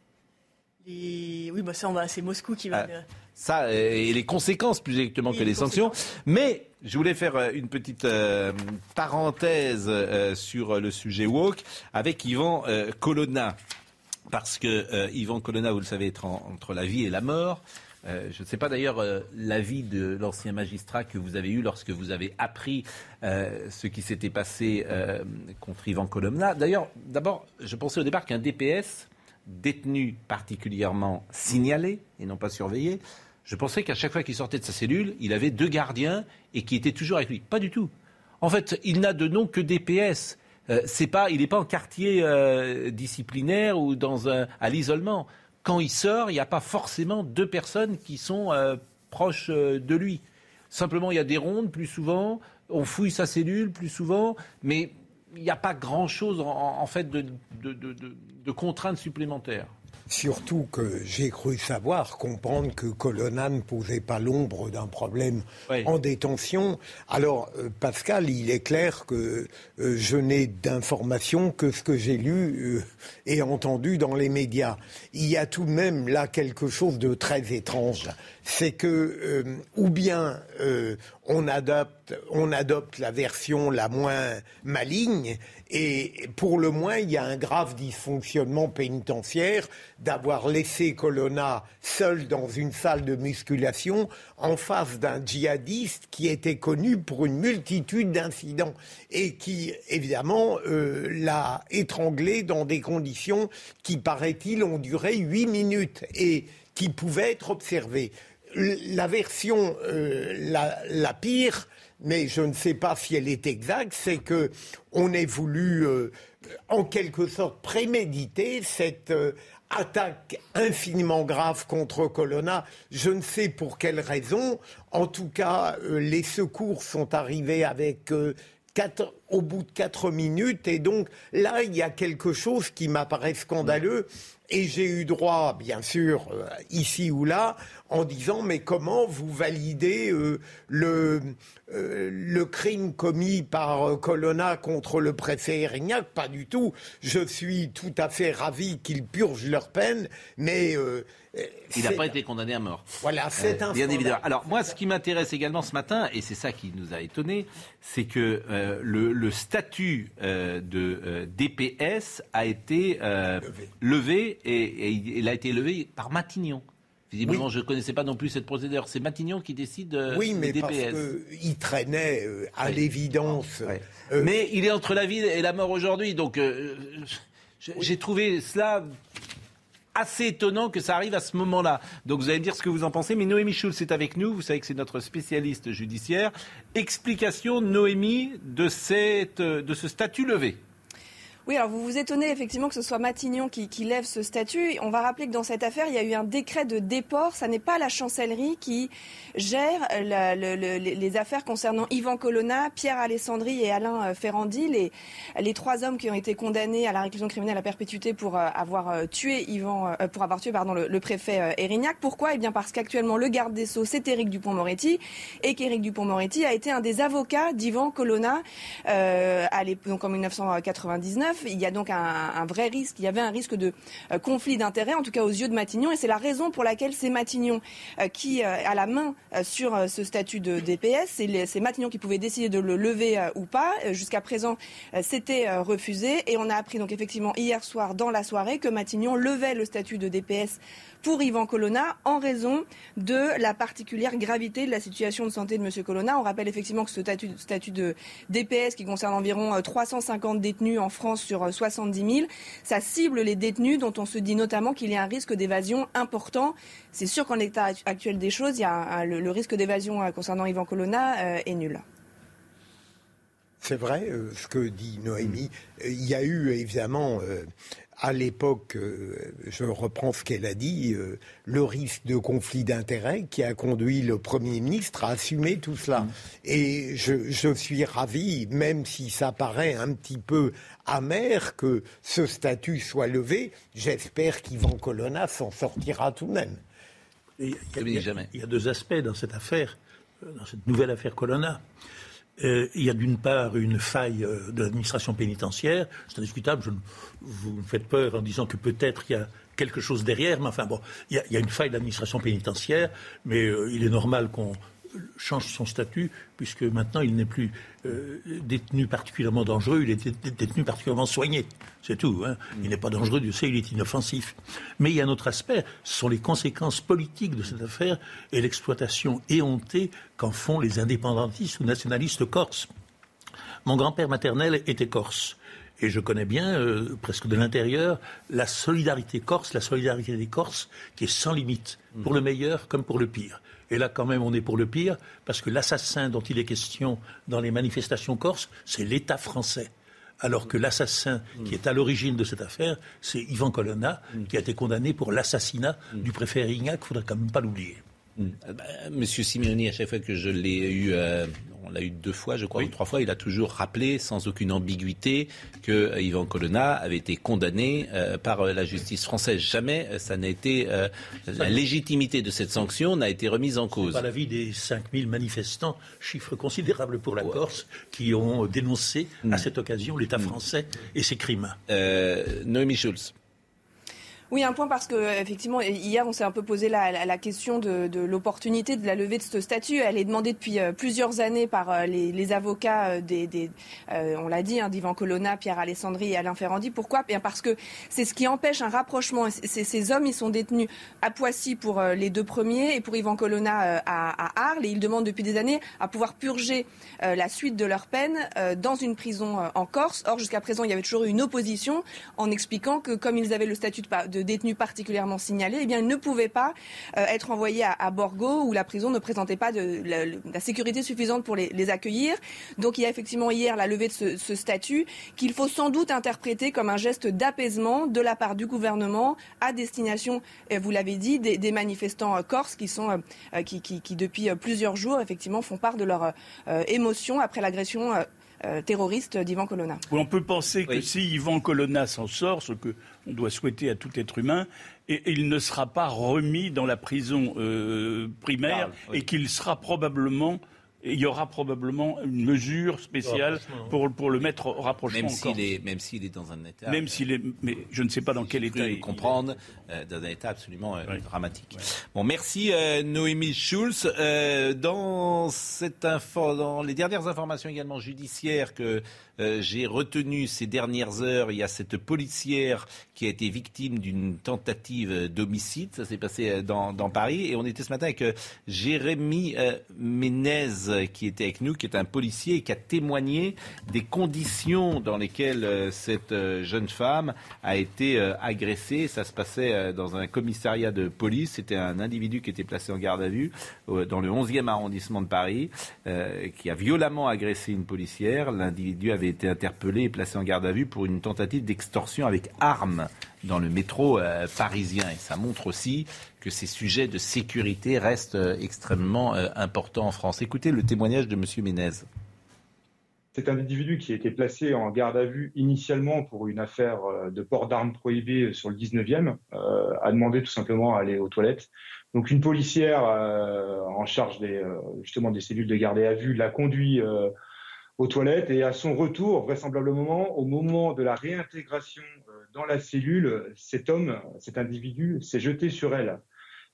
Oui, bah ça, c'est Moscou qui va. Ah, ça, et les conséquences plus exactement que les, sanctions. Mais je voulais faire une petite euh, parenthèse euh, sur le sujet woke avec Yvan Colonna. Parce que Yvan Colonna, vous le savez, est entre la vie et la mort. je ne sais pas d'ailleurs l'avis de l'ancien magistrat que vous avez eu lorsque vous avez appris ce qui s'était passé contre Yvan Colonna. D'ailleurs, d'abord, je pensais au départ qu'un DPS détenu particulièrement signalé et non pas surveillé, je pensais qu'à chaque fois qu'il sortait de sa cellule, il avait deux gardiens et qui étaient toujours avec lui. Pas du tout. En fait, il n'a de nom que DPS. Euh, c'est pas, il n'est pas en quartier euh, disciplinaire ou dans un, à l'isolement. Quand il sort, il n'y a pas forcément deux personnes qui sont euh, proches de lui. Simplement, il y a des rondes plus souvent, on fouille sa cellule plus souvent, mais il n'y a pas grand-chose en, fait de, de contraintes supplémentaires. Surtout que j'ai cru savoir, comprendre que Colonna ne posait pas l'ombre d'un problème en détention. Alors, euh, Pascal, il est clair que euh, je n'ai d'informations que ce que j'ai lu euh, et entendu dans les médias. Il y a tout de même là quelque chose de très étrange. C'est que, ou bien on adopte, on adopte la version la moins maligne, et pour le moins, il y a un grave dysfonctionnement pénitentiaire d'avoir laissé Colonna seul dans une salle de musculation en face d'un djihadiste qui était connu pour une multitude d'incidents et qui, évidemment, euh, l'a étranglé dans des conditions qui, paraît-il, ont duré huit minutes et qui pouvaient être observées. La version euh, la pire, mais je ne sais pas si elle est exacte, c'est que on ait voulu, euh, en quelque sorte, préméditer cette euh, attaque infiniment grave contre Colonna. Je ne sais pour quelle raison. En tout cas, euh, les secours sont arrivés avec au bout de quatre minutes. Et donc là, il y a quelque chose qui m'apparaît scandaleux. Et j'ai eu droit, bien sûr, ici ou là, en disant mais comment vous validez euh, le, euh, le crime commis par Colonna contre le préfet Erignac? Pas du tout. Je suis tout à fait ravi qu'ils purgent leur peine, mais il n'a pas été condamné à mort. Voilà, c'est un bien évidemment. Alors moi, ce qui m'intéresse également ce matin, et c'est ça qui nous a étonné, c'est que le, statut de DPS a été levé et, il a été élevé par Matignon. Visiblement, je ne connaissais pas non plus cette procédure. C'est Matignon qui décide euh, oui, mais DPS. parce qu'il traînait euh, à l'évidence. Euh, mais il est entre la vie et la mort aujourd'hui. Donc, j'ai trouvé cela assez étonnant que ça arrive à ce moment-là. Donc vous allez me dire ce que vous en pensez. Mais Noémie Schulz est avec nous. Vous savez que c'est notre spécialiste judiciaire. Explication, Noémie, de, cette, de ce statut levé. Oui, alors vous vous étonnez effectivement que ce soit Matignon qui, lève ce statut. On va rappeler que dans cette affaire, il y a eu un décret de déport. Ça n'est pas la chancellerie qui gère les affaires concernant Yvan Colonna, Pierre Alessandri et Alain euh, Ferrandi, les, les trois hommes qui ont été condamnés à la réclusion criminelle à perpétuité pour euh, avoir euh, tué Yvan, pour avoir tué pardon le, préfet Erignac. Pourquoi? Eh bien parce qu'actuellement le garde des sceaux c'est Éric Dupont-Moretti et qu'Éric Dupont-Moretti a été un des avocats d'Yvan Colonna donc en 1999 il y a donc un, vrai risque, il y avait un risque de euh, conflit d'intérêts, en tout cas aux yeux de Matignon, et c'est la raison pour laquelle c'est Matignon euh, qui euh, a la main sur ce statut de DPS. C'est Matignon qui pouvait décider de le lever ou pas. Jusqu'à présent, c'était refusé, et on a appris donc effectivement hier soir dans la soirée que Matignon levait le statut de DPS pour Yvan Colonna en raison de la particulière gravité de la situation de santé de M. Colonna. On rappelle effectivement que ce statut, statut de DPS qui concerne environ 350 détenus en France sur 70 euh, 000. Ça cible les détenus dont on se dit notamment qu'il y a un risque d'évasion important. C'est sûr qu'en l'état actuel des choses, il y a le, risque d'évasion euh, concernant Yvan Colonna euh, est nul. C'est vrai ce que dit Noémie. Il y a eu évidemment à l'époque, euh, je reprends ce qu'elle a dit, euh, le risque de conflit d'intérêts qui a conduit le Premier ministre à assumer tout cela. Mm. Et je, suis ravi, même si ça paraît un petit peu amer que ce statut soit levé, j'espère qu'Yvan Colonna s'en sortira tout de même. Il y, a, il y, a deux aspects dans cette affaire, euh, dans cette nouvelle affaire Colonna. Il y a d'une part une faille de l'administration pénitentiaire, c'est indiscutable, je, vous me faites peur en disant que peut-être il y a quelque chose derrière, mais enfin bon, il y, a une faille d'administration pénitentiaire, mais il est normal qu'on change son statut, puisque maintenant il n'est plus euh, détenu particulièrement dangereux, il est détenu particulièrement soigné. C'est tout. Hein. Il n'est pas dangereux, Dieu sait, il est inoffensif. Mais il y a un autre aspect, ce sont les conséquences politiques de cette affaire et l'exploitation éhontée qu'en font les indépendantistes ou nationalistes corses. Mon grand-père maternel était corse. Et je connais bien, euh, presque de l'intérieur, la solidarité corse, la solidarité des Corses, qui est sans limite, pour le meilleur comme pour le pire. Et là, quand même, on est pour le pire, parce que l'assassin dont il est question dans les manifestations corses, c'est l'État français. Alors que l'assassin qui est à l'origine de cette affaire, c'est Ivan Colonna, qui a été condamné pour l'assassinat du préfet Rignac, il ne faudrait quand même pas l'oublier. Euh, bah, Monsieur Simeoni, à chaque fois que je l'ai eu euh, on l'a eu deux fois, je crois, ou trois fois, il a toujours rappelé sans aucune ambiguïté que euh, Yvan Colonna avait été condamné euh, par euh, la justice française. Jamais ça n'a été la légitimité de cette sanction n'a été remise en cause. Pas l'avis des 5000 manifestants, chiffre considérable pour la Corse, qui ont dénoncé à mm. cette occasion l'État français et ses crimes. Noémie Schulz. Oui, un point parce que effectivement hier on s'est un peu posé la, question de, l'opportunité de la levée de ce statut. Elle est demandée depuis euh, plusieurs années par euh, les, avocats euh, des, on l'a dit, hein, d'Ivan Colonna, Pierre Alessandri et Alain Ferrandi. Pourquoi? Bien parce que c'est ce qui empêche un rapprochement. Ces hommes, ils sont détenus à Poissy pour les deux premiers et pour Ivan Colonna à, Arles et ils demandent depuis des années à pouvoir purger la suite de leur peine dans une prison en Corse. Or jusqu'à présent il y avait toujours eu une opposition en expliquant que comme ils avaient le statut de détenus particulièrement signalés, eh bien, ils ne pouvaient pas euh, être envoyés à, Borgo où la prison ne présentait pas de, la, sécurité suffisante pour les, accueillir. Donc il y a effectivement hier la levée de ce, statut qu'il faut sans doute interpréter comme un geste d'apaisement de la part du gouvernement à destination, euh, vous l'avez dit, des, manifestants euh, corses qui sont qui, qui, depuis plusieurs jours effectivement font part de leur émotion après l'agression euh, terroriste d'Ivan Colonna. On peut penser que si Ivan Colonna s'en sort, ce que on doit souhaiter à tout être humain, et, il ne sera pas remis dans la prison euh, primaire et qu'il sera probablement il y aura probablement une mesure spéciale pour, pour le mettre au rapprochement. Même s'il est, même s'il est dans un état. Même s'il est, mais je ne sais pas dans quel état. Il comprendre euh, dans un état absolument euh, dramatique. Bon, merci euh, Noémie Schulz. dans cette info, dans les dernières informations également judiciaires que euh, j'ai retenu ces dernières heures, il y a cette policière qui a été victime d'une tentative d'homicide. Ça s'est passé euh, dans, Paris. Et on était ce matin avec euh, Jérémy Ménez qui était avec nous, qui est un policier et qui a témoigné des conditions dans lesquelles cette jeune femme a été agressée. Ça se passait dans un commissariat de police. C'était un individu qui était placé en garde à vue dans le 11e arrondissement de Paris, qui a violemment agressé une policière. L'individu avait été interpellé et placé en garde à vue pour une tentative d'extorsion avec arme dans le métro euh, parisien. Et ça montre aussi que ces sujets de sécurité restent euh, extrêmement euh, importants en France. Écoutez le témoignage de M. Ménez. Cet individu qui a été placé en garde à vue initialement pour une affaire de port d'armes prohibées sur le 19e a demandé tout simplement à aller aux toilettes. Donc une policière en charge des, justement des cellules de garde à vue l'a conduit aux toilettes et à son retour, vraisemblablement au moment de la réintégration euh, dans la cellule, cet homme, cet individu s'est jeté sur elle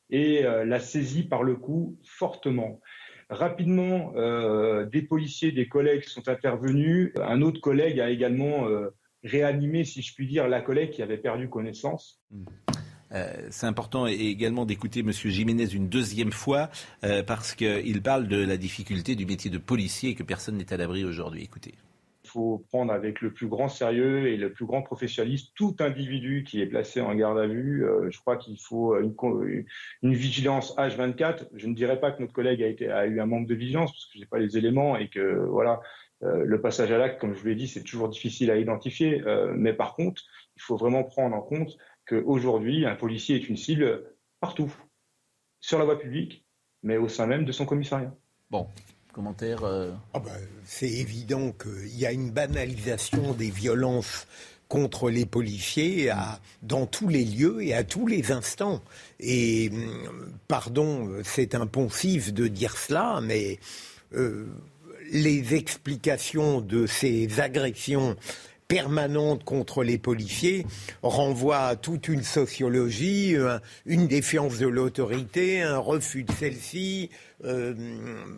et euh, l'a saisie par le cou fortement. Rapidement, euh, des policiers, des collègues sont intervenus. Un autre collègue a également réanimé, si je puis dire, la collègue qui avait perdu connaissance. Mmh. Euh, c'est important également d'écouter M. Jiménez une deuxième fois euh, parce qu'il parle de la difficulté du métier de policier et que personne n'est à l'abri aujourd'hui. Écoutez. Il faut prendre avec le plus grand sérieux et le plus grand professionnalisme tout individu qui est placé en garde à vue. Euh, je crois qu'il faut une, vigilance H24. Je ne dirais pas que notre collègue a, eu un manque de vigilance parce que je n'ai pas les éléments et que voilà, le passage à l'acte, comme je vous l'ai dit, c'est toujours difficile à identifier. mais par contre, il faut vraiment prendre en compte qu'aujourd'hui, un policier est une cible partout, sur la voie publique, mais au sein même de son commissariat. Bon, commentaire euh, ah ben, C'est évident qu'il y a une banalisation des violences contre les policiers dans tous les lieux et à tous les instants. Et hum, pardon, c'est impensif de dire cela, mais euh, les explications de ces agressions permanente contre les policiers renvoie à toute une sociologie, une défiance de l'autorité, un refus de celle-ci. Euh,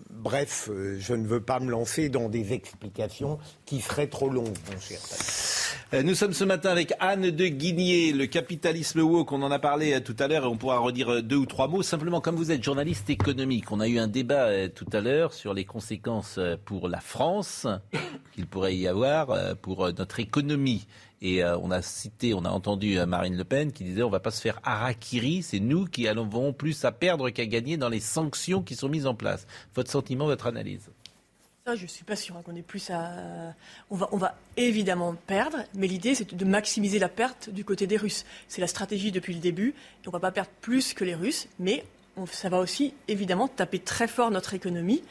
bref, euh, je ne veux pas me lancer dans des explications qui seraient trop longues, mon cher. Euh, nous sommes ce matin avec Anne de Guigné, le capitalisme woke, on en a parlé tout à l'heure et on pourra redire deux ou trois mots. Simplement, comme vous êtes journaliste économique, on a eu un débat tout à l'heure sur les conséquences pour la France qu'il pourrait y avoir pour notre économie. Et euh, on a cité, on a entendu euh, Marine Le Pen qui disait on va pas se faire harakiri, c'est nous qui allons plus à perdre qu'à gagner dans les sanctions qui sont mises en place. Votre sentiment, votre analyse? Ça, je ne suis pas sûr qu'on ait plus à. On va, on va évidemment perdre, mais l'idée, c'est de maximiser la perte du côté des Russes. C'est la stratégie depuis le début. on ne va pas perdre plus que les Russes, mais ça va aussi évidemment taper très fort notre économie,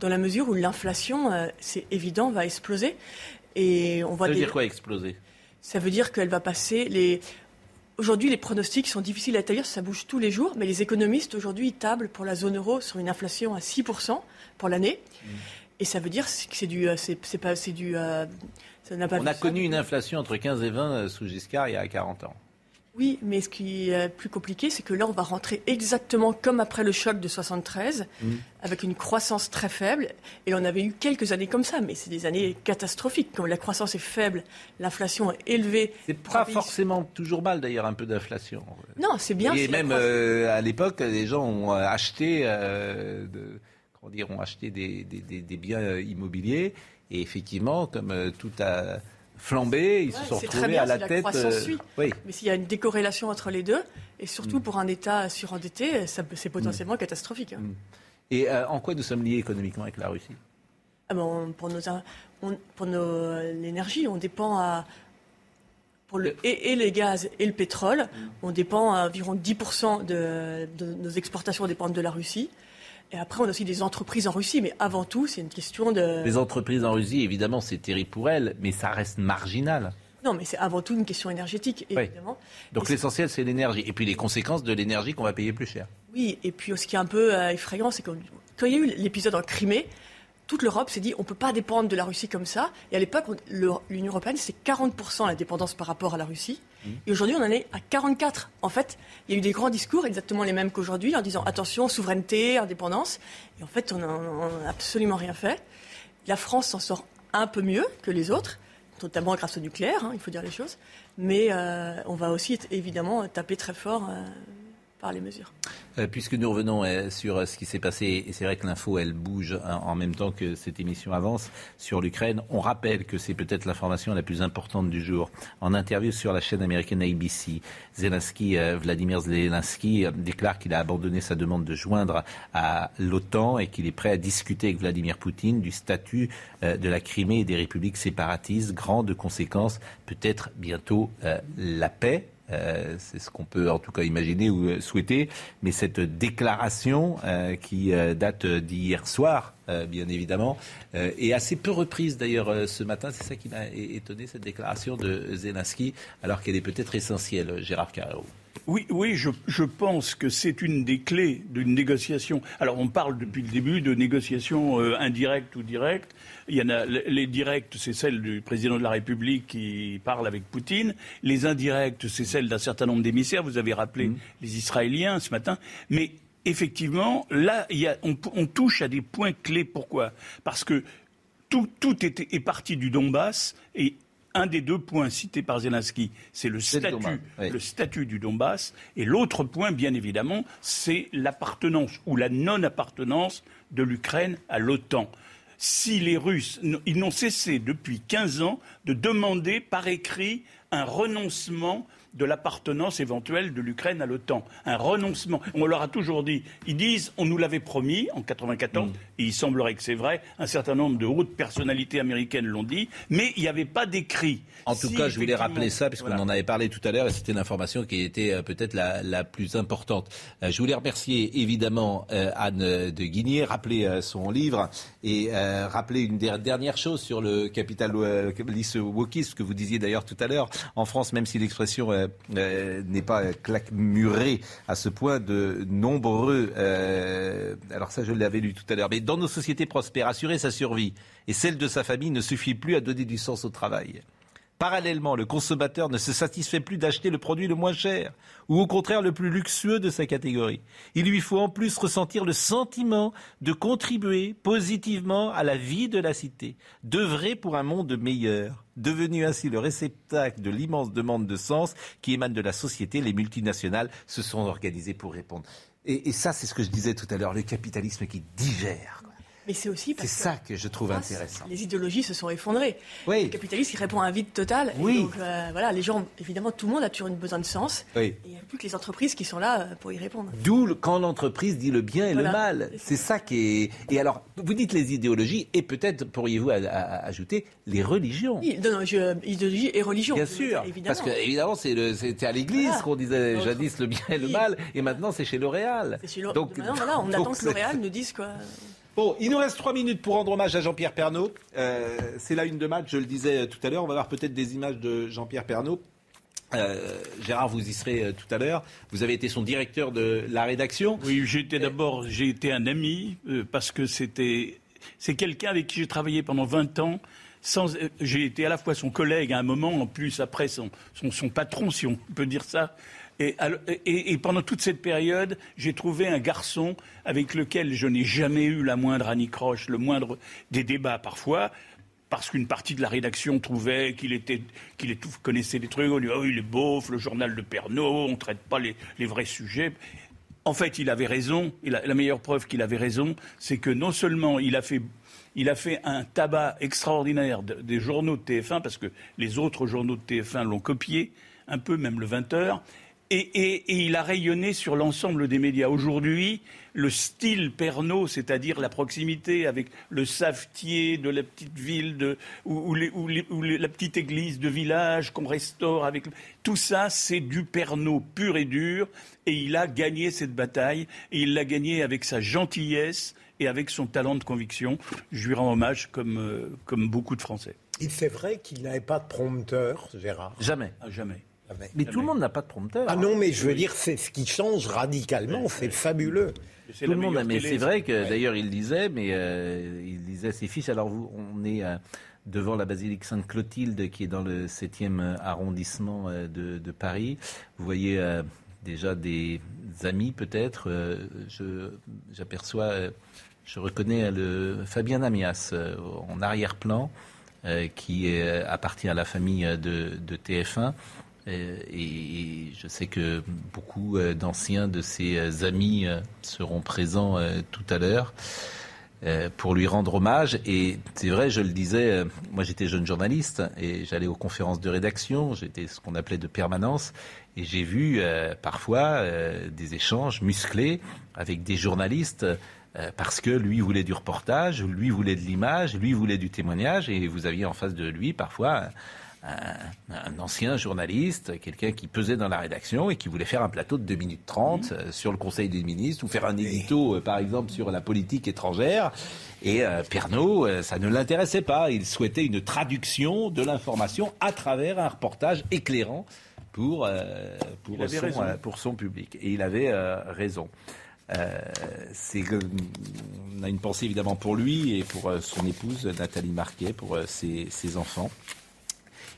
dans la mesure où l'inflation, euh, c'est évident, va exploser. Et on voit Ça veut dire quoi exploser? Ça veut dire qu'elle va passer les. Aujourd'hui, les pronostics sont difficiles à établir, ça bouge tous les jours, mais les économistes aujourd'hui tablent pour la zone euro sur une inflation à 6% pour l'année. Mm. Et ça veut dire que c'est du. Euh, c'est pas. C'est du. Euh, on a connu une inflation entre 15 et 20 euh, sous Giscard il y a 40 ans. Oui, mais ce qui est plus compliqué, c'est que là, on va rentrer exactement comme après le choc de 73, mm. avec une croissance très faible. Et on avait eu quelques années comme ça, mais c'est des années catastrophiques. Quand la croissance est faible, l'inflation est élevée. C'est pas forcément toujours mal, d'ailleurs, un peu d'inflation. Non, c'est bien. Et même euh, à l'époque, les gens ont euh, acheté, euh, comment dire, ont acheté des, des biens immobiliers. Et effectivement, comme tout a flambé, ils se sont retrouvés à la, tête. Euh, oui. Mais s'il y a une décorrélation entre les deux, et surtout mm. pour un État surendetté, c'est potentiellement mm. catastrophique. Hein. Mm. Et euh, en quoi nous sommes liés économiquement avec la Russie? Ah ben, Pour nos, pour nos, l'énergie, on dépend à pour le, et, les gaz et le pétrole, on dépend à environ 10% de, de, nos exportations dépendent de la Russie. Et après, on a aussi des entreprises en Russie, mais avant tout, c'est une question de... Les entreprises en Russie, évidemment, c'est terrible pour elles, mais ça reste marginal. Non, mais c'est avant tout une question énergétique, évidemment. Donc l'essentiel, c'est l'énergie. Et puis les conséquences de l'énergie qu'on va payer plus cher. Oui, et puis ce qui est un peu euh, effrayant, c'est que quand il y a eu l'épisode en Crimée, toute l'Europe s'est dit on ne peut pas dépendre de la Russie comme ça. Et à l'époque, l'Union européenne, c'est 40% la dépendance par rapport à la Russie. Mmh. Et aujourd'hui, on en est à 44. En fait, il y a eu des grands discours exactement les mêmes qu'aujourd'hui, en disant attention, souveraineté, indépendance. Et en fait, on n'a absolument rien fait. La France s'en sort un peu mieux que les autres, notamment grâce au nucléaire, hein, il faut dire les choses. Mais euh, on va aussi évidemment taper très fort. Euh, par les mesures. Euh, puisque nous revenons euh, sur euh, ce qui s'est passé, et c'est vrai que l'info, elle bouge hein, en même temps que cette émission avance sur l'Ukraine, on rappelle que c'est peut-être l'information la plus importante du jour. En interview sur la chaîne américaine ABC, Zelensky, Vladimir Zelensky déclare qu'il a abandonné sa demande de joindre à l'OTAN et qu'il est prêt à discuter avec Vladimir Poutine du statut de la Crimée et des républiques séparatistes. Grande conséquence, peut-être bientôt la paix euh, c'est ce qu'on peut en tout cas imaginer ou euh, souhaiter. Mais cette déclaration euh, qui date d'hier soir, bien évidemment, est assez peu reprise d'ailleurs ce matin. C'est ça qui m'a étonné, cette déclaration de Zelensky, alors qu'elle est peut-être essentielle, Gérard Carrero. Oui, oui, je, je, pense que c'est une des clés d'une négociation. Alors, on parle depuis le début de négociations indirectes ou directes. Il y en a les directes, c'est celle du président de la République qui parle avec Poutine. Les indirectes, c'est celle d'un certain nombre d'émissaires. Vous avez rappelé mmh. les Israéliens ce matin. Mais effectivement, là, il y a, on, touche à des points clés. Pourquoi? Parce que tout, tout est, est, parti du Donbass et un des deux points cités par Zelensky, c'est le statut, le statut du Donbass, et l'autre point, bien évidemment, c'est l'appartenance ou la non-appartenance de l'Ukraine à l'OTAN. Si les Russes, ils n'ont cessé depuis 15 ans de demander par écrit un renoncement de l'appartenance éventuelle de l'Ukraine à l'OTAN. Un renoncement. On leur a toujours dit, ils disent, on nous l'avait promis en 94, mm. et il semblerait que c'est vrai, un certain nombre de hautes personnalités américaines l'ont dit, mais il n'y avait pas d'écrit. En tout cas, je voulais rappeler ça, puisqu'on en avait parlé tout à l'heure, et c'était l'information qui était euh, peut-être la, plus importante. Euh, je voulais remercier évidemment euh, Anne de Guigné, rappeler son livre, et rappeler une dernière chose sur le capitalisme wokiste, ce que vous disiez d'ailleurs tout à l'heure. En France, même si l'expression n'est pas claquemuré à ce point de nombreux. alors ça, je l'avais lu tout à l'heure. Mais dans nos sociétés prospères, assurer sa survie et celle de sa famille ne suffit plus à donner du sens au travail. Parallèlement, le consommateur ne se satisfait plus d'acheter le produit le moins cher, ou au contraire le plus luxueux de sa catégorie. Il lui faut en plus ressentir le sentiment de contribuer positivement à la vie de la cité, d'œuvrer pour un monde meilleur. Devenu ainsi le réceptacle de l'immense demande de sens qui émane de la société, les multinationales se sont organisées pour répondre. Et, ça, c'est ce que je disais tout à l'heure, le capitalisme qui digère. Mais c'est aussi C'est ça que je trouve intéressant. Les idéologies se sont effondrées. Oui. Le capitalisme, il répond à un vide total. Oui. donc, euh, voilà, les gens, évidemment, tout le monde a toujours besoin de sens. Oui. Et il n'y a plus que les entreprises qui sont là euh, pour y répondre. D'où quand l'entreprise dit le bien et Voilà. le mal. C'est ça qui est. Et alors, vous dites les idéologies, et peut-être pourriez-vous ajouter les religions. Oui, non, non, je- idéologie et religion. Bien sûr, évidemment. parce que évidemment c'était à l'église Voilà. qu'on disait jadis le bien et le mal, et maintenant c'est chez L'Oréal. C'est chez L'O- Donc, Maintenant, voilà, on donc, attend que L'Oréal nous dise quoi. Bon, il nous reste trois minutes pour rendre hommage à Jean-Pierre Pernaud. Euh, c'est la une de match, je le disais tout à l'heure. On va voir peut-être des images de Jean-Pierre Pernaud. Euh, Gérard, vous y serez euh, tout à l'heure. Vous avez été son directeur de la rédaction. Oui, j'étais d'abord, j'ai été un ami euh, parce que c'était, c'est quelqu'un avec qui j'ai travaillé pendant 20 ans. Sans, euh, j'ai été à la fois son collègue à un moment, en plus après son, son, son patron, si on peut dire ça. Et, pendant toute cette période, j'ai trouvé un garçon avec lequel je n'ai jamais eu la moindre anicroche, le moindre des débats parfois, parce qu'une partie de la rédaction trouvait qu'il connaissait des trucs. On dit, oh, il est beauf, le journal de Pernod, on ne traite pas les, vrais sujets. En fait, il avait raison. La, meilleure preuve qu'il avait raison, c'est que non seulement il a fait, il a fait un tabac extraordinaire de- des journaux de TF1, parce que les autres journaux de TF1 l'ont copié, un peu, même le 20h, et, et- et il a rayonné sur l'ensemble des médias. Aujourd'hui, le style Pernod, c'est-à-dire la proximité avec le savetier de la petite ville, de, ou, ou les- ou les- ou les- la petite église de village qu'on restaure, avec tout ça, c'est du Pernod pur et dur. Et il a gagné cette bataille, et il l'a gagné avec sa gentillesse et avec son talent de conviction. Je lui rends hommage comme, euh, comme beaucoup de Français. Et c'est vrai qu'il n'avait pas de prompteur, Gérard? Jamais. Ah, jamais. Mais tout le monde n'a pas de prompteur. Ah non, mais je veux dire, c'est ce qui change radicalement, c'est fabuleux. Tout le monde, a- mais c'est vrai que d'ailleurs il disait, mais euh, il disait à ses fils. Alors vous, on est euh, devant la basilique Sainte-Clotilde qui est dans le 7e arrondissement euh, de, de Paris. Vous voyez euh, déjà des amis peut-être. euh, je- J'aperçois, euh, je reconnais euh, le Fabien Amias euh, en arrière-plan. euh, qui euh, appartient à la famille euh, de, de TF1. Euh, Et je sais que beaucoup euh, d'anciens de ses euh, amis seront présents tout à l'heure pour lui rendre hommage. Et c'est vrai, je le disais, moi j'étais jeune journaliste et j'allais aux conférences de rédaction, j'étais ce qu'on appelait de permanence, et j'ai vu parfois des échanges musclés avec des journalistes. Parce que lui voulait du reportage, lui voulait de l'image, lui voulait du témoignage, et vous aviez en face de lui parfois un, un ancien journaliste, quelqu'un qui pesait dans la rédaction et qui voulait faire un plateau de 2 minutes 30 euh, sur le Conseil des ministres ou faire un édito, euh, par exemple, sur la politique étrangère. Et euh, Pernaud, euh, ça ne l'intéressait pas. Il souhaitait une traduction de l'information à travers un reportage éclairant pour, pour, son, raison. pour son public. Et il avait raison. Euh, c'est on a une pensée évidemment pour lui et pour son épouse Nathalie Marquet, pour ses, ses enfants.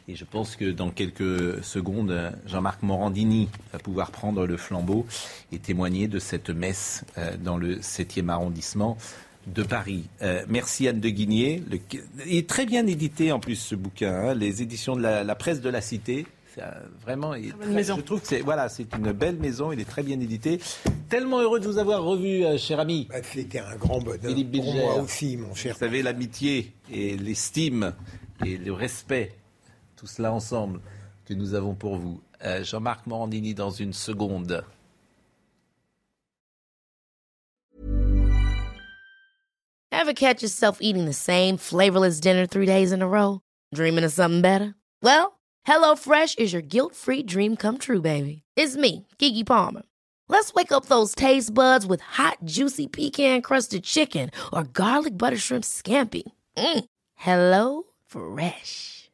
Et je pense que dans quelques secondes, Jean-Marc Morandini va pouvoir prendre le flambeau et témoigner de cette messe euh, dans le 7e arrondissement de Paris. Euh, merci Anne de Guigné. Le- il est très bien édité en plus ce bouquin, hein, les éditions de la, la presse de la Cité. C'est, euh, vraiment, il est bonne très- maison. je trouve que c'est voilà, c'est une belle maison. Il est très bien édité. Tellement heureux de vous avoir revu, euh, cher ami. C'était un grand bonheur Philippe pour moi aussi, mon cher. Vous savez, l'amitié et l'estime et le respect, tout cela ensemble, que nous avons pour vous. Euh, Jean-Marc Morandini dans une seconde. Ever catch yourself eating the same flavorless dinner three days in a row? Dreaming of something better? Well, HelloFresh is your guilt-free dream come true, baby. It's me, Kiki Palmer. Let's wake up those taste buds with hot, juicy pecan-crusted chicken or garlic butter shrimp scampi. Mm. Hello Fresh.